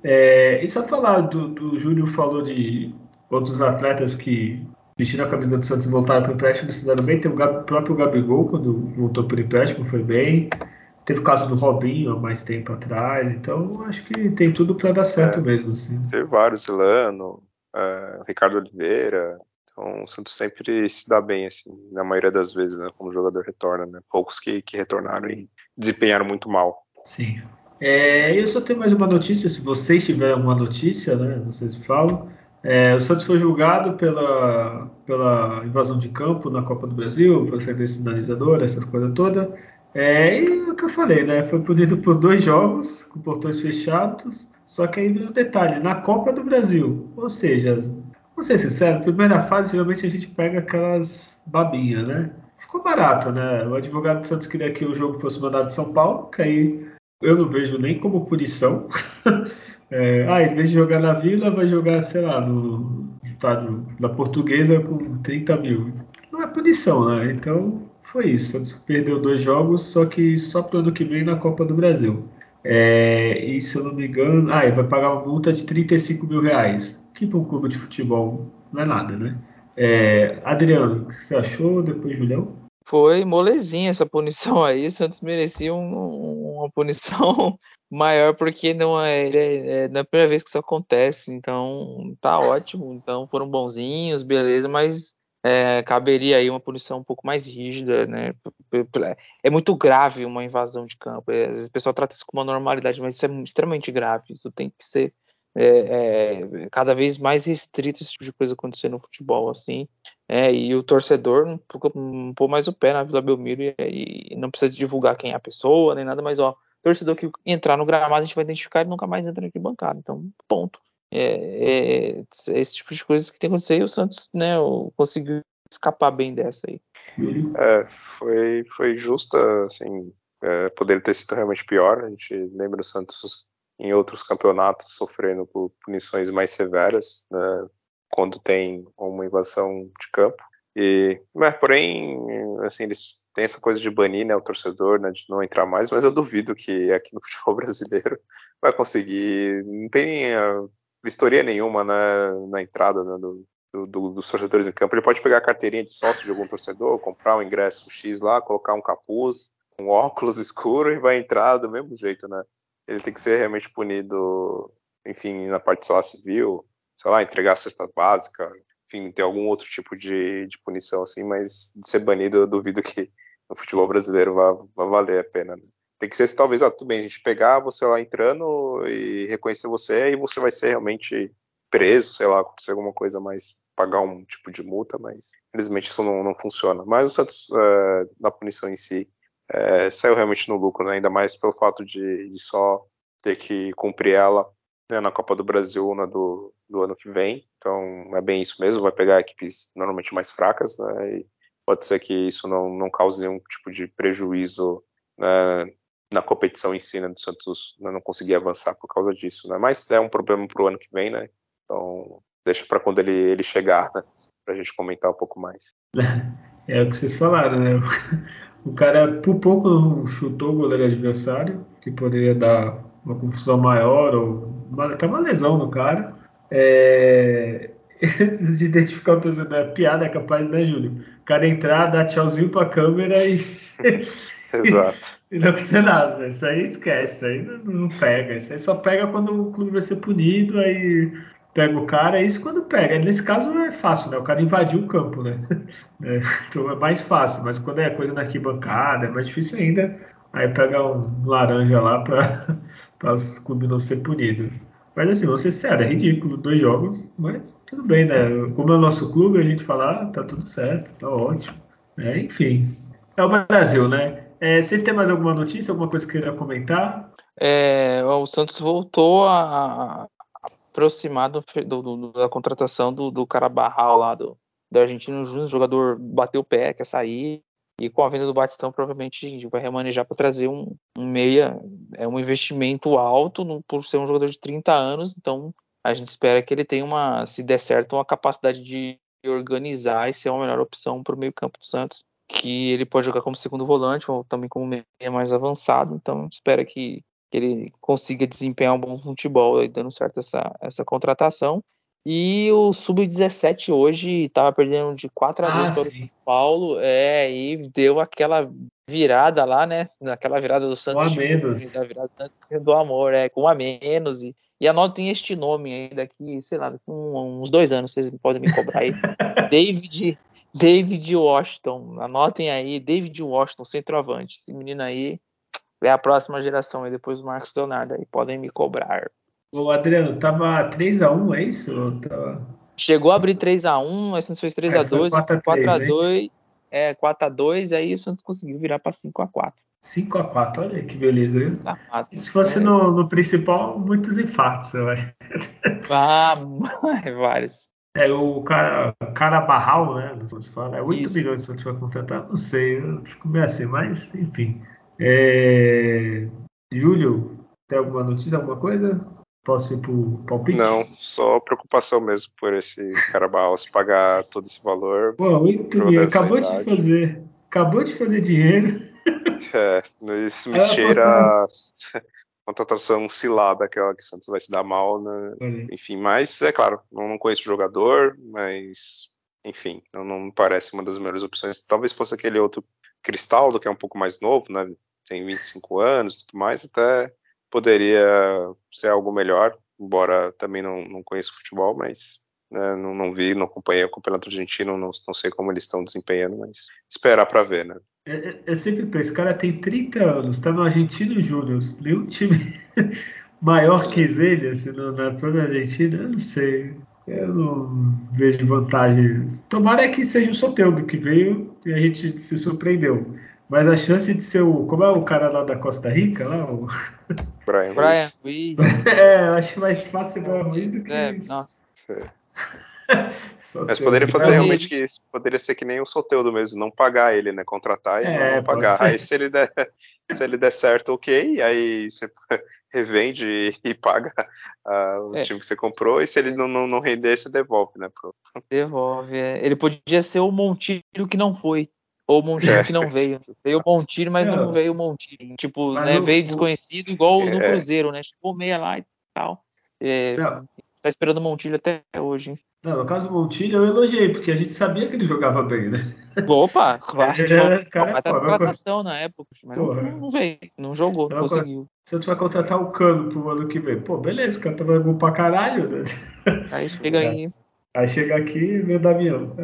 É, e só falar do, do Júlio falou de outros atletas que vestiram a camisa do Santos e voltaram para o empréstimo, se deram bem. Tem o próprio Gabigol, quando voltou para o empréstimo, foi bem. Teve o caso do Robinho há mais tempo atrás, então acho que tem tudo para dar certo é, mesmo. Assim. Teve vários, Elano, uh, Ricardo Oliveira. Então o Santos sempre se dá bem, assim, na maioria das vezes, né, como o jogador retorna, né? Poucos que, que retornaram e desempenharam muito mal. Sim. É, eu só tenho mais uma notícia, se vocês tiverem uma notícia, né, vocês falam. É, o Santos foi julgado pela, pela invasão de campo na Copa do Brasil, por ser sinalizador, essas coisas todas. É, e o que eu falei, né? Foi punido por dois jogos, com portões fechados. Só que aí vem um detalhe, na Copa do Brasil. Ou seja, vou ser sincero, primeira fase geralmente a gente pega aquelas babinhas, né? Ficou barato, né? O advogado do Santos queria que o jogo fosse mandado de São Paulo, que aí eu não vejo nem como punição. É, ah, em vez de jogar na Vila, vai jogar, sei lá, no estádio da Portuguesa com 30 mil. Não é punição, né? Então foi isso. Perdeu dois jogos, só que só para o ano que vem na Copa do Brasil. É, e se eu não me engano, ah, vai pagar uma multa de 35 mil reais. Que para um clube de futebol não é nada, né? É, Adriano, o que você achou depois, Julião? Foi molezinha essa punição aí. Santos merecia um, uma punição maior porque não é, é, é, é a primeira vez que isso acontece, então tá ótimo, então foram bonzinhos, beleza, mas é, caberia aí uma punição um pouco mais rígida, né? É muito grave uma invasão de campo. É, às vezes o pessoal trata isso com uma normalidade, mas isso é extremamente grave. Isso tem que ser é, é, cada vez mais restrito esse tipo de coisa acontecer no futebol, assim. É, e o torcedor não, não pôr mais o pé na Vila Belmiro e, e, não precisa divulgar quem é a pessoa, nem nada, mas ó, torcedor que entrar no gramado a gente vai identificar e nunca mais entra aqui bancada. Então, ponto. É, é, é, esse tipo de coisas que tem acontecido e o Santos né, conseguiu escapar bem dessa aí. É, foi, foi justa, assim, é, poderia ter sido realmente pior. A gente lembra o Santos em outros campeonatos sofrendo por punições mais severas, né, quando tem uma invasão de campo. E, mas, porém, assim, eles tem essa coisa de banir né, o torcedor, né, de não entrar mais, mas eu duvido que aqui no futebol brasileiro vai conseguir. Não tem uh, vistoria nenhuma na, na entrada né, do, do, dos torcedores em campo. Ele pode pegar a carteirinha de sócio de algum torcedor, comprar um ingresso X lá, colocar um capuz, um óculos escuro e vai entrar do mesmo jeito, né? Ele tem que ser realmente punido, enfim, na parte, sei civil, sei lá, entregar a cesta básica, enfim, ter algum outro tipo de, de punição assim, mas de ser banido eu duvido que no futebol brasileiro vai, vai valer a pena. Né? Tem que ser talvez, ah, tudo bem, a gente pegar você lá entrando e reconhecer você e você vai ser realmente preso, sei lá, acontecer alguma coisa mais, pagar um tipo de multa, mas infelizmente isso não, não funciona. Mas o Santos, é, na punição em si, é, saiu realmente no lucro, né? ainda mais pelo fato de, de só ter que cumprir ela né, na Copa do Brasil na do, do ano que vem. Então é bem isso mesmo, vai pegar equipes normalmente mais fracas, né? E pode ser que isso não, não cause nenhum tipo de prejuízo né, na competição em si, né, do Santos né, não conseguir avançar por causa disso, né? Mas é um problema para o ano que vem, né? Então deixa para quando ele, ele chegar, né, para a gente comentar um pouco mais. É o que vocês falaram, né? O cara por pouco chutou o goleiro adversário, que poderia dar uma confusão maior ou até uma lesão no cara. É... de identificar o torcedor, é piada é capaz, né, Júlio? O cara entrar, dar tchauzinho pra câmera e. Exato. e não acontecer nada. Isso aí esquece, isso aí não, não, pega. Isso aí só pega quando o clube vai ser punido, aí pega o cara, isso quando pega. Nesse caso é fácil, né? O cara invadiu o campo, né? É, então é mais fácil, mas quando é coisa na arquibancada, é mais difícil ainda. Aí pega um laranja lá para o clube não ser punido. Mas assim, vou ser sério, é ridículo, dois jogos, mas tudo bem, né? Como é o nosso clube, a gente fala, ah, tá tudo certo, tá ótimo. É, enfim, é o Brasil, né? É, vocês têm mais alguma notícia, alguma coisa que queira comentar? É, o Santos voltou a, aproximar do, do, da contratação do, do Carabarral lá do, do Argentino Júnior. Jogador bateu o pé, quer sair. E com a venda do Batistão, provavelmente a gente vai remanejar para trazer um, um, meia. É um investimento alto no, por ser um jogador de 30 anos. Então a gente espera que ele tenha uma, se der certo, uma capacidade de organizar e ser uma melhor opção para o meio-campo do Santos. Que ele pode jogar como segundo volante ou também como meia mais avançado. Então espera que que ele consiga desempenhar um bom futebol, dando certo essa, essa contratação. E o Sub-17 hoje estava perdendo de 4 a 2 ah, para o São Paulo, é, e deu aquela virada lá, né? Naquela virada do Santos. Com a menos. Da virada do Santos do amor, é, com a menos. E, e anotem este nome aí daqui, sei lá, com uns dois anos, vocês podem me cobrar aí. David, David Washington, anotem aí, David Washington, centroavante. Esse menino aí é a próxima geração, e depois o Marcos Leonardo aí podem me cobrar. Ô Adriano, tava 3x1, é isso? Tava... Chegou a abrir 3x1, aí o Santos fez 3x2, é, 4x2, é 4x2, é, aí o Santos conseguiu virar para 5x4. 5x4, olha que beleza, viu? Tá Se fosse é. no, no, principal, muitos infartos, eu acho. Ah, vários. É, o cara, cara Barral, né? Não se fala, é 8 Isso. milhões se eu tiver contratar, não sei, eu fico meio assim, mas enfim. É... Júlio, tem alguma notícia, alguma coisa? Posso ir pro palpite? Não, só preocupação mesmo por esse Carabao se pagar todo esse valor. Pô, muito bem, acabou de fazer. Acabou de fazer dinheiro. É, isso me cheira contratação cilada, aquela que o Santos vai se dar mal, né? Enfim, mas é claro, não, não conheço o jogador, mas enfim, não, não me parece uma das melhores opções. Talvez fosse aquele outro Cristaldo, que é um pouco mais novo, né? Tem 25 anos e tudo mais, até poderia ser algo melhor, embora também não, não conheça futebol, mas né, não, não, vi, não acompanhei o campeonato argentino, não, não sei como eles estão desempenhando, mas esperar para ver, né? Eu, é, é, eu sempre penso, o cara tem 30 anos, está no Argentino Júnior, nenhum time maior que ele, assim, na própria Argentina, eu não sei. Eu não vejo vantagem. Tomara que seja o Soteldo que veio e a gente se surpreendeu. Mas a chance de ser o. Como é o cara lá da Costa Rica? Lá, o... Brian, Brian Ruiz. É, eu acho mais fácil o Brian Ruiz do que. É, nossa. É. Mas poderia fazer realmente que poderia ser que nem o Soteudo mesmo, não pagar ele, né? Contratar e é, não pagar. Aí se ele der, se ele der certo, ok, aí você revende e, e paga uh, o é. time que você comprou, e se ele não, não, não render, você devolve, né? Pro... Devolve, é. Ele podia ser o Montilho que não foi. Ou o Montilho é. que não veio. Veio o Montilho, mas não, não veio o Montilho. Tipo, né, veio desconhecido, igual no é. Cruzeiro, né? Chegou meia lá e tal. É, tá esperando o Montilho até hoje, hein? Não, no caso do Montilho eu elogiei, porque a gente sabia que ele jogava bem, né? Opa, claro. que é, cara, pô, contratação na época, mas não, não, veio, não jogou, não conseguiu. Se tu vai contratar o Cano pro ano que vem, pô, beleza, o cara tá gol pra caralho. Né? Aí chega aí. Aí chega aqui e vê o Damião.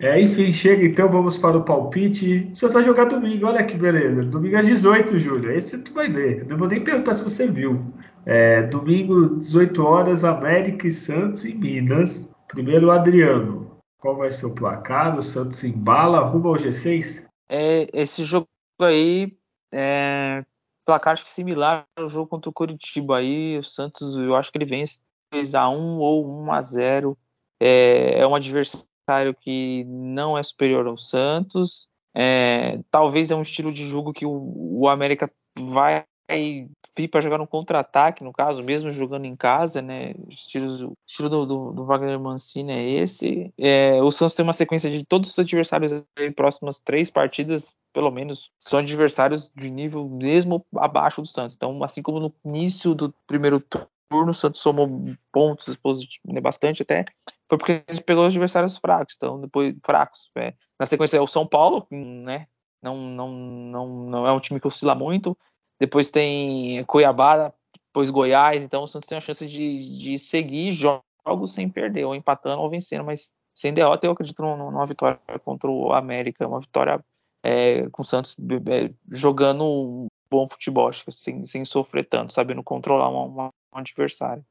É, enfim, chega então, vamos para o palpite. Senhor vai jogar domingo, olha que beleza. Domingo às 18, Júlio. Esse tu vai ver. Eu não vou nem perguntar se você viu. É, domingo, 18 horas, América e Santos em Minas. Primeiro, Adriano. Qual vai ser o placar? O Santos embala rumo ao G6? É, esse jogo aí, é, placar acho que similar ao jogo contra o Curitiba aí. O Santos, eu acho que ele vence 2x1 ou 1x0. É, é um adversário que não é superior ao Santos. É, talvez é um estilo de jogo que o, o América vai vir para jogar no contra-ataque, no caso, mesmo jogando em casa, né? O estilo, estilo do, do, do, Wagner Mancini é esse. É, o Santos tem uma sequência de todos os adversários em próximas três partidas, pelo menos, são adversários de nível mesmo abaixo do Santos. Então, assim como no início do primeiro turno, o Santos somou pontos positivos, né, bastante até, foi porque a gente pegou os adversários fracos, então depois fracos. É. Na sequência é o São Paulo, né? Não, não, não, não é um time que oscila muito. Depois tem Cuiabá, depois Goiás. Então o Santos tem a chance de, de seguir jogos sem perder, ou empatando ou vencendo, mas sem derrota. Eu acredito numa vitória contra o América, uma vitória é, com o Santos é, jogando um bom futebol, sem, sem sofrer tanto, sabendo controlar uma, um adversário.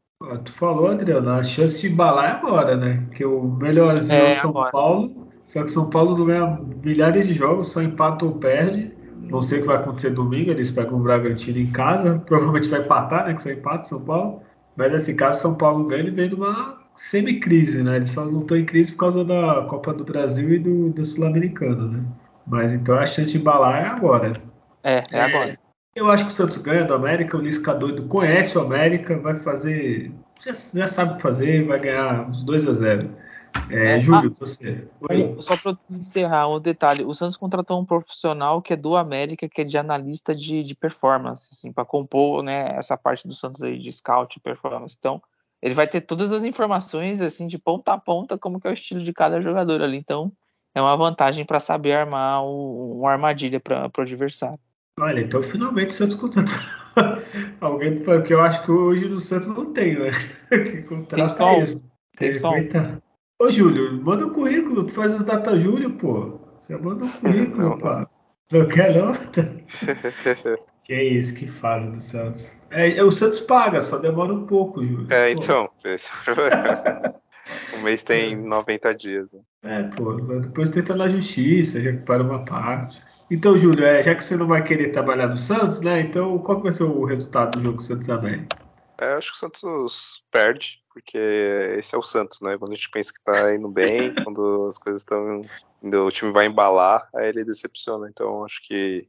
Tu falou, Adriano, a chance de embalar é agora, né? Porque o melhorzinho é, é o São agora. Paulo, só que São Paulo não ganha milhares de jogos, só empata ou perde. Não sei o que vai acontecer domingo, eles pegam o Bragantino em casa, provavelmente vai empatar, né? Que só empata São Paulo. Mas nesse caso, São Paulo ganha, ele vem numa semi-crise, né? Eles só não estão em crise por causa da Copa do Brasil e do, do Sul-Americano, né? Mas então a chance de embalar é agora. É, é, é agora. Eu acho que o Santos ganha do América, o Lisca doido conhece o América, vai fazer. Já, já sabe fazer, vai ganhar uns 2 a 0 é, é, Júlio, ah, você. Oi. Só para encerrar um detalhe, o Santos contratou um profissional que é do América, que é de analista de, de performance, assim, para compor né, essa parte do Santos aí de scout e performance. Então, ele vai ter todas as informações assim de ponta a ponta como que é o estilo de cada jogador ali. Então, é uma vantagem para saber armar o, uma armadilha para o adversário. Olha, então finalmente o Santos contratou alguém, porque eu acho que hoje no Santos não tem, né? Que contrata tem só um. Tem só um. Ô, Júlio, manda o um currículo, tu faz os data Júlio, pô. Já manda o um currículo, não, pô. Não quer não? que é isso, que fase do Santos. É, é, o Santos paga, só demora um pouco, Júlio. É, pô. então. o mês tem 90 dias. Né? É, pô, depois tenta na justiça, recupera uma parte. Então, Júlio, é, já que você não vai querer trabalhar no Santos, né? Então, qual vai ser o resultado do jogo Santos América? É, acho que o Santos perde, porque esse é o Santos, né? Quando a gente pensa que tá indo bem, quando as coisas estão. O time vai embalar, aí ele decepciona. Então, acho que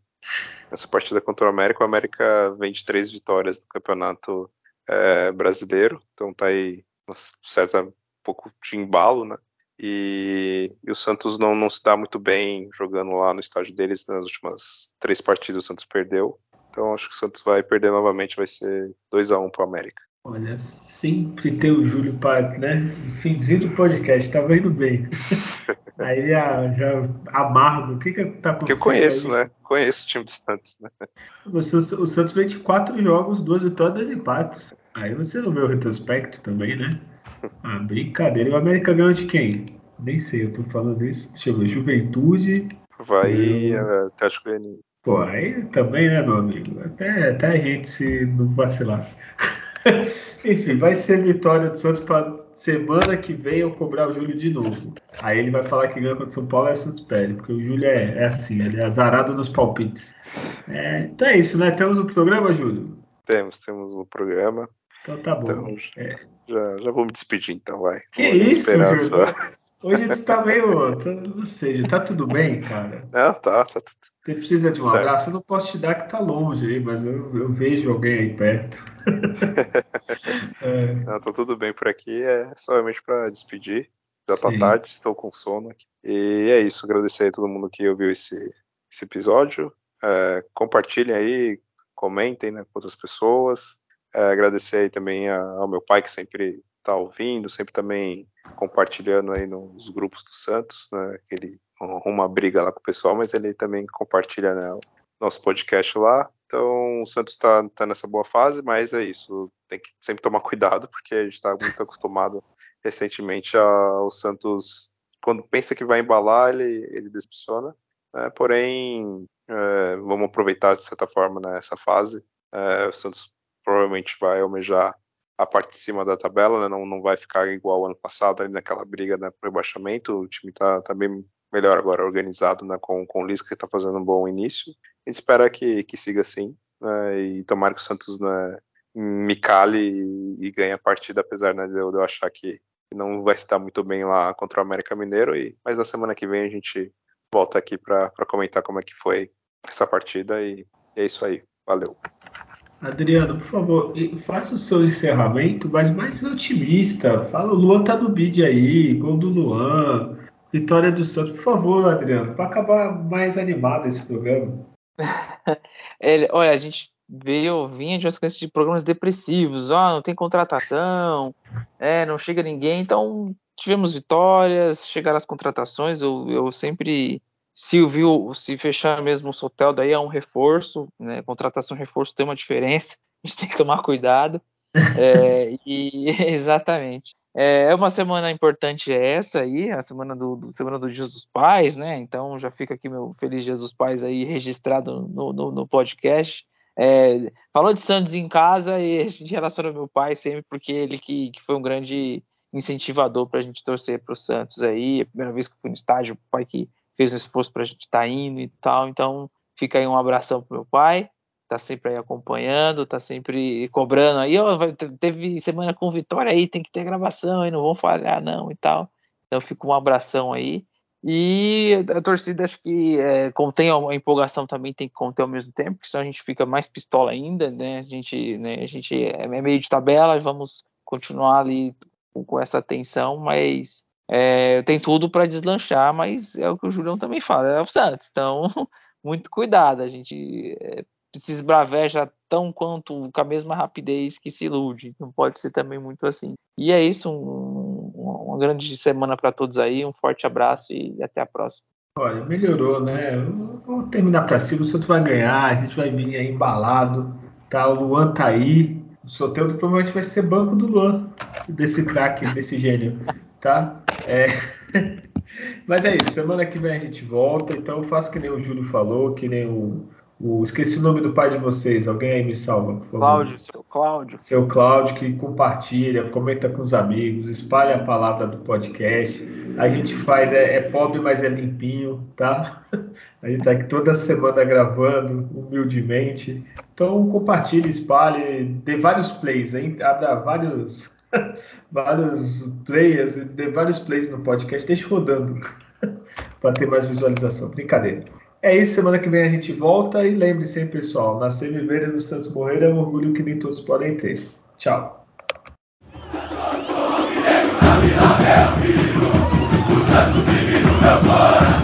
nessa partida contra o América, o América vem de três vitórias do campeonato é, brasileiro, então tá aí um certo pouco de embalo, né? E, e, o Santos não, não se dá muito bem jogando lá no estádio deles nas últimas três partidas o Santos perdeu. Então acho que o Santos vai perder novamente, vai ser 2 a 1 um para o América. Olha, sempre ter o Júlio para, né? Finzinho do podcast, tá indo bem. aí já, já amargo. O que que tá acontecendo? Que eu conheço, aí? né? Conheço o time do Santos, né? Você, o Santos vem de quatro jogos, duas vitórias, dois empates. Aí você não vê o retrospecto também, né? Ah, brincadeira. E o América ganhou de quem? Nem sei, eu tô falando isso. Deixa eu ver. Juventude. Vai eu... Atlético Goianiense. Pô, aí também, né, meu amigo? Até, até a gente se não vacilasse. Enfim, vai ser vitória do Santos para semana que vem eu cobrar o Júlio de novo. Aí ele vai falar que ganha contra o São Paulo, é o Santos perde, porque o Júlio é, é assim, ele é azarado nos palpites. É, então é isso, né? Temos o um programa, Júlio? Temos, temos o um programa. Então tá bom. Então, é. já, já vou me despedir então, vai. Que vou isso? Só. Hoje você tá meio. Não sei, tá tudo bem, cara? Não, tá, tá tudo. Você precisa de um certo. abraço? Eu não posso te dar que tá longe aí, mas eu, eu vejo alguém aí perto. é. Não, tá tudo bem por aqui, é somente para despedir. Já tá Sim. tarde, estou com sono aqui. E é isso, agradecer a todo mundo que ouviu esse, esse episódio. É, compartilhem aí, comentem né, com outras pessoas. É, agradecer aí também ao meu pai que sempre tá ouvindo, sempre também compartilhando aí nos grupos do Santos, né? Ele arruma briga lá com o pessoal, mas ele também compartilha né, nosso podcast lá. Então o Santos está tá nessa boa fase, mas é isso. Tem que sempre tomar cuidado, porque a gente está muito acostumado recentemente ao Santos. Quando pensa que vai embalar, ele, ele decepciona. Né? Porém, é, vamos aproveitar de certa forma nessa né, fase. É, o Santos provavelmente vai almejar a parte de cima da tabela, né? não, não vai ficar igual ao ano passado, ali naquela briga né, para rebaixamento. O time está tá bem melhor agora organizado né, com, com o Lisca, que está fazendo um bom início. A gente espera que, que siga assim né, e tomara que o Santos né, me cale e, e ganhe a partida, apesar né, de, eu, de eu achar que não vai estar muito bem lá contra o América Mineiro. E, mas na semana que vem a gente volta aqui para comentar como é que foi essa partida e é isso aí. Valeu. Adriano, por favor, faça o seu encerramento, mas mais otimista. Fala, o Luan tá no bid aí, gol do Luan, vitória do Santos. Por favor, Adriano, para acabar mais animado esse programa. Olha, a gente veio, vinha de uma sequência de programas depressivos, ó, não tem contratação, é, não chega ninguém, então tivemos vitórias, chegaram as contratações, eu, eu sempre se viu, se fechar mesmo o Sotel, daí é um reforço, né? Contratação reforço tem uma diferença, a gente tem que tomar cuidado. É, e exatamente. É, é, uma semana importante essa aí, a semana do, do, semana do Dia dos Pais, né? Então já fica aqui meu feliz Dia dos Pais aí registrado no, no, no podcast. É, falou de Santos em casa e a gente relaciona meu pai sempre porque ele que, que foi um grande incentivador para a gente torcer para o Santos aí. A primeira vez que eu fui no estádio, o pai que fez um esforço para a gente estar tá indo e tal. Então, fica aí um abração pro meu pai, tá sempre aí acompanhando, tá sempre cobrando aí, ó, teve semana com vitória aí, tem que ter gravação aí, não vão falhar não e tal. Então, fica um abração aí. E a torcida, acho que é, contém a empolgação também, tem que conter ao mesmo tempo, porque senão a gente fica mais pistola ainda, né? A gente, né, a gente é meio de tabela, vamos continuar ali com, essa atenção, mas é, tem tudo para deslanchar, mas é o que o Julião também fala, é o Santos. Então, muito cuidado, a gente é, se esbraveja tão quanto com a mesma rapidez que se ilude. Não pode ser também muito assim. E é isso, um, uma grande semana para todos aí, um forte abraço e até a próxima. Olha, melhorou, né? Vamos terminar para cima, o Santos vai ganhar, a gente vai vir aí embalado, tá? O Luan tá aí, o sorteio provavelmente vai ser banco do Luan, desse craque, desse gênio, tá? É... Mas é isso, semana que vem a gente volta, então faça que nem o Júlio falou, que nem o, o, Esqueci o nome do pai de vocês, alguém aí me salva, por favor. Cláudio, seu Cláudio. Seu Cláudio, que compartilha, comenta com os amigos, espalha a palavra do podcast. A gente faz, é, é pobre, mas é limpinho, tá? A gente tá aqui toda semana gravando, humildemente. Então compartilhe, espalhe, dê vários plays, hein? abra vários vários players, vários plays no podcast, deixe rodando para ter mais visualização. Brincadeira. É isso, semana que vem a gente volta e lembre-se, pessoal, nascer, viver e no Santos morrer é um orgulho que nem todos podem ter. Tchau. Santos,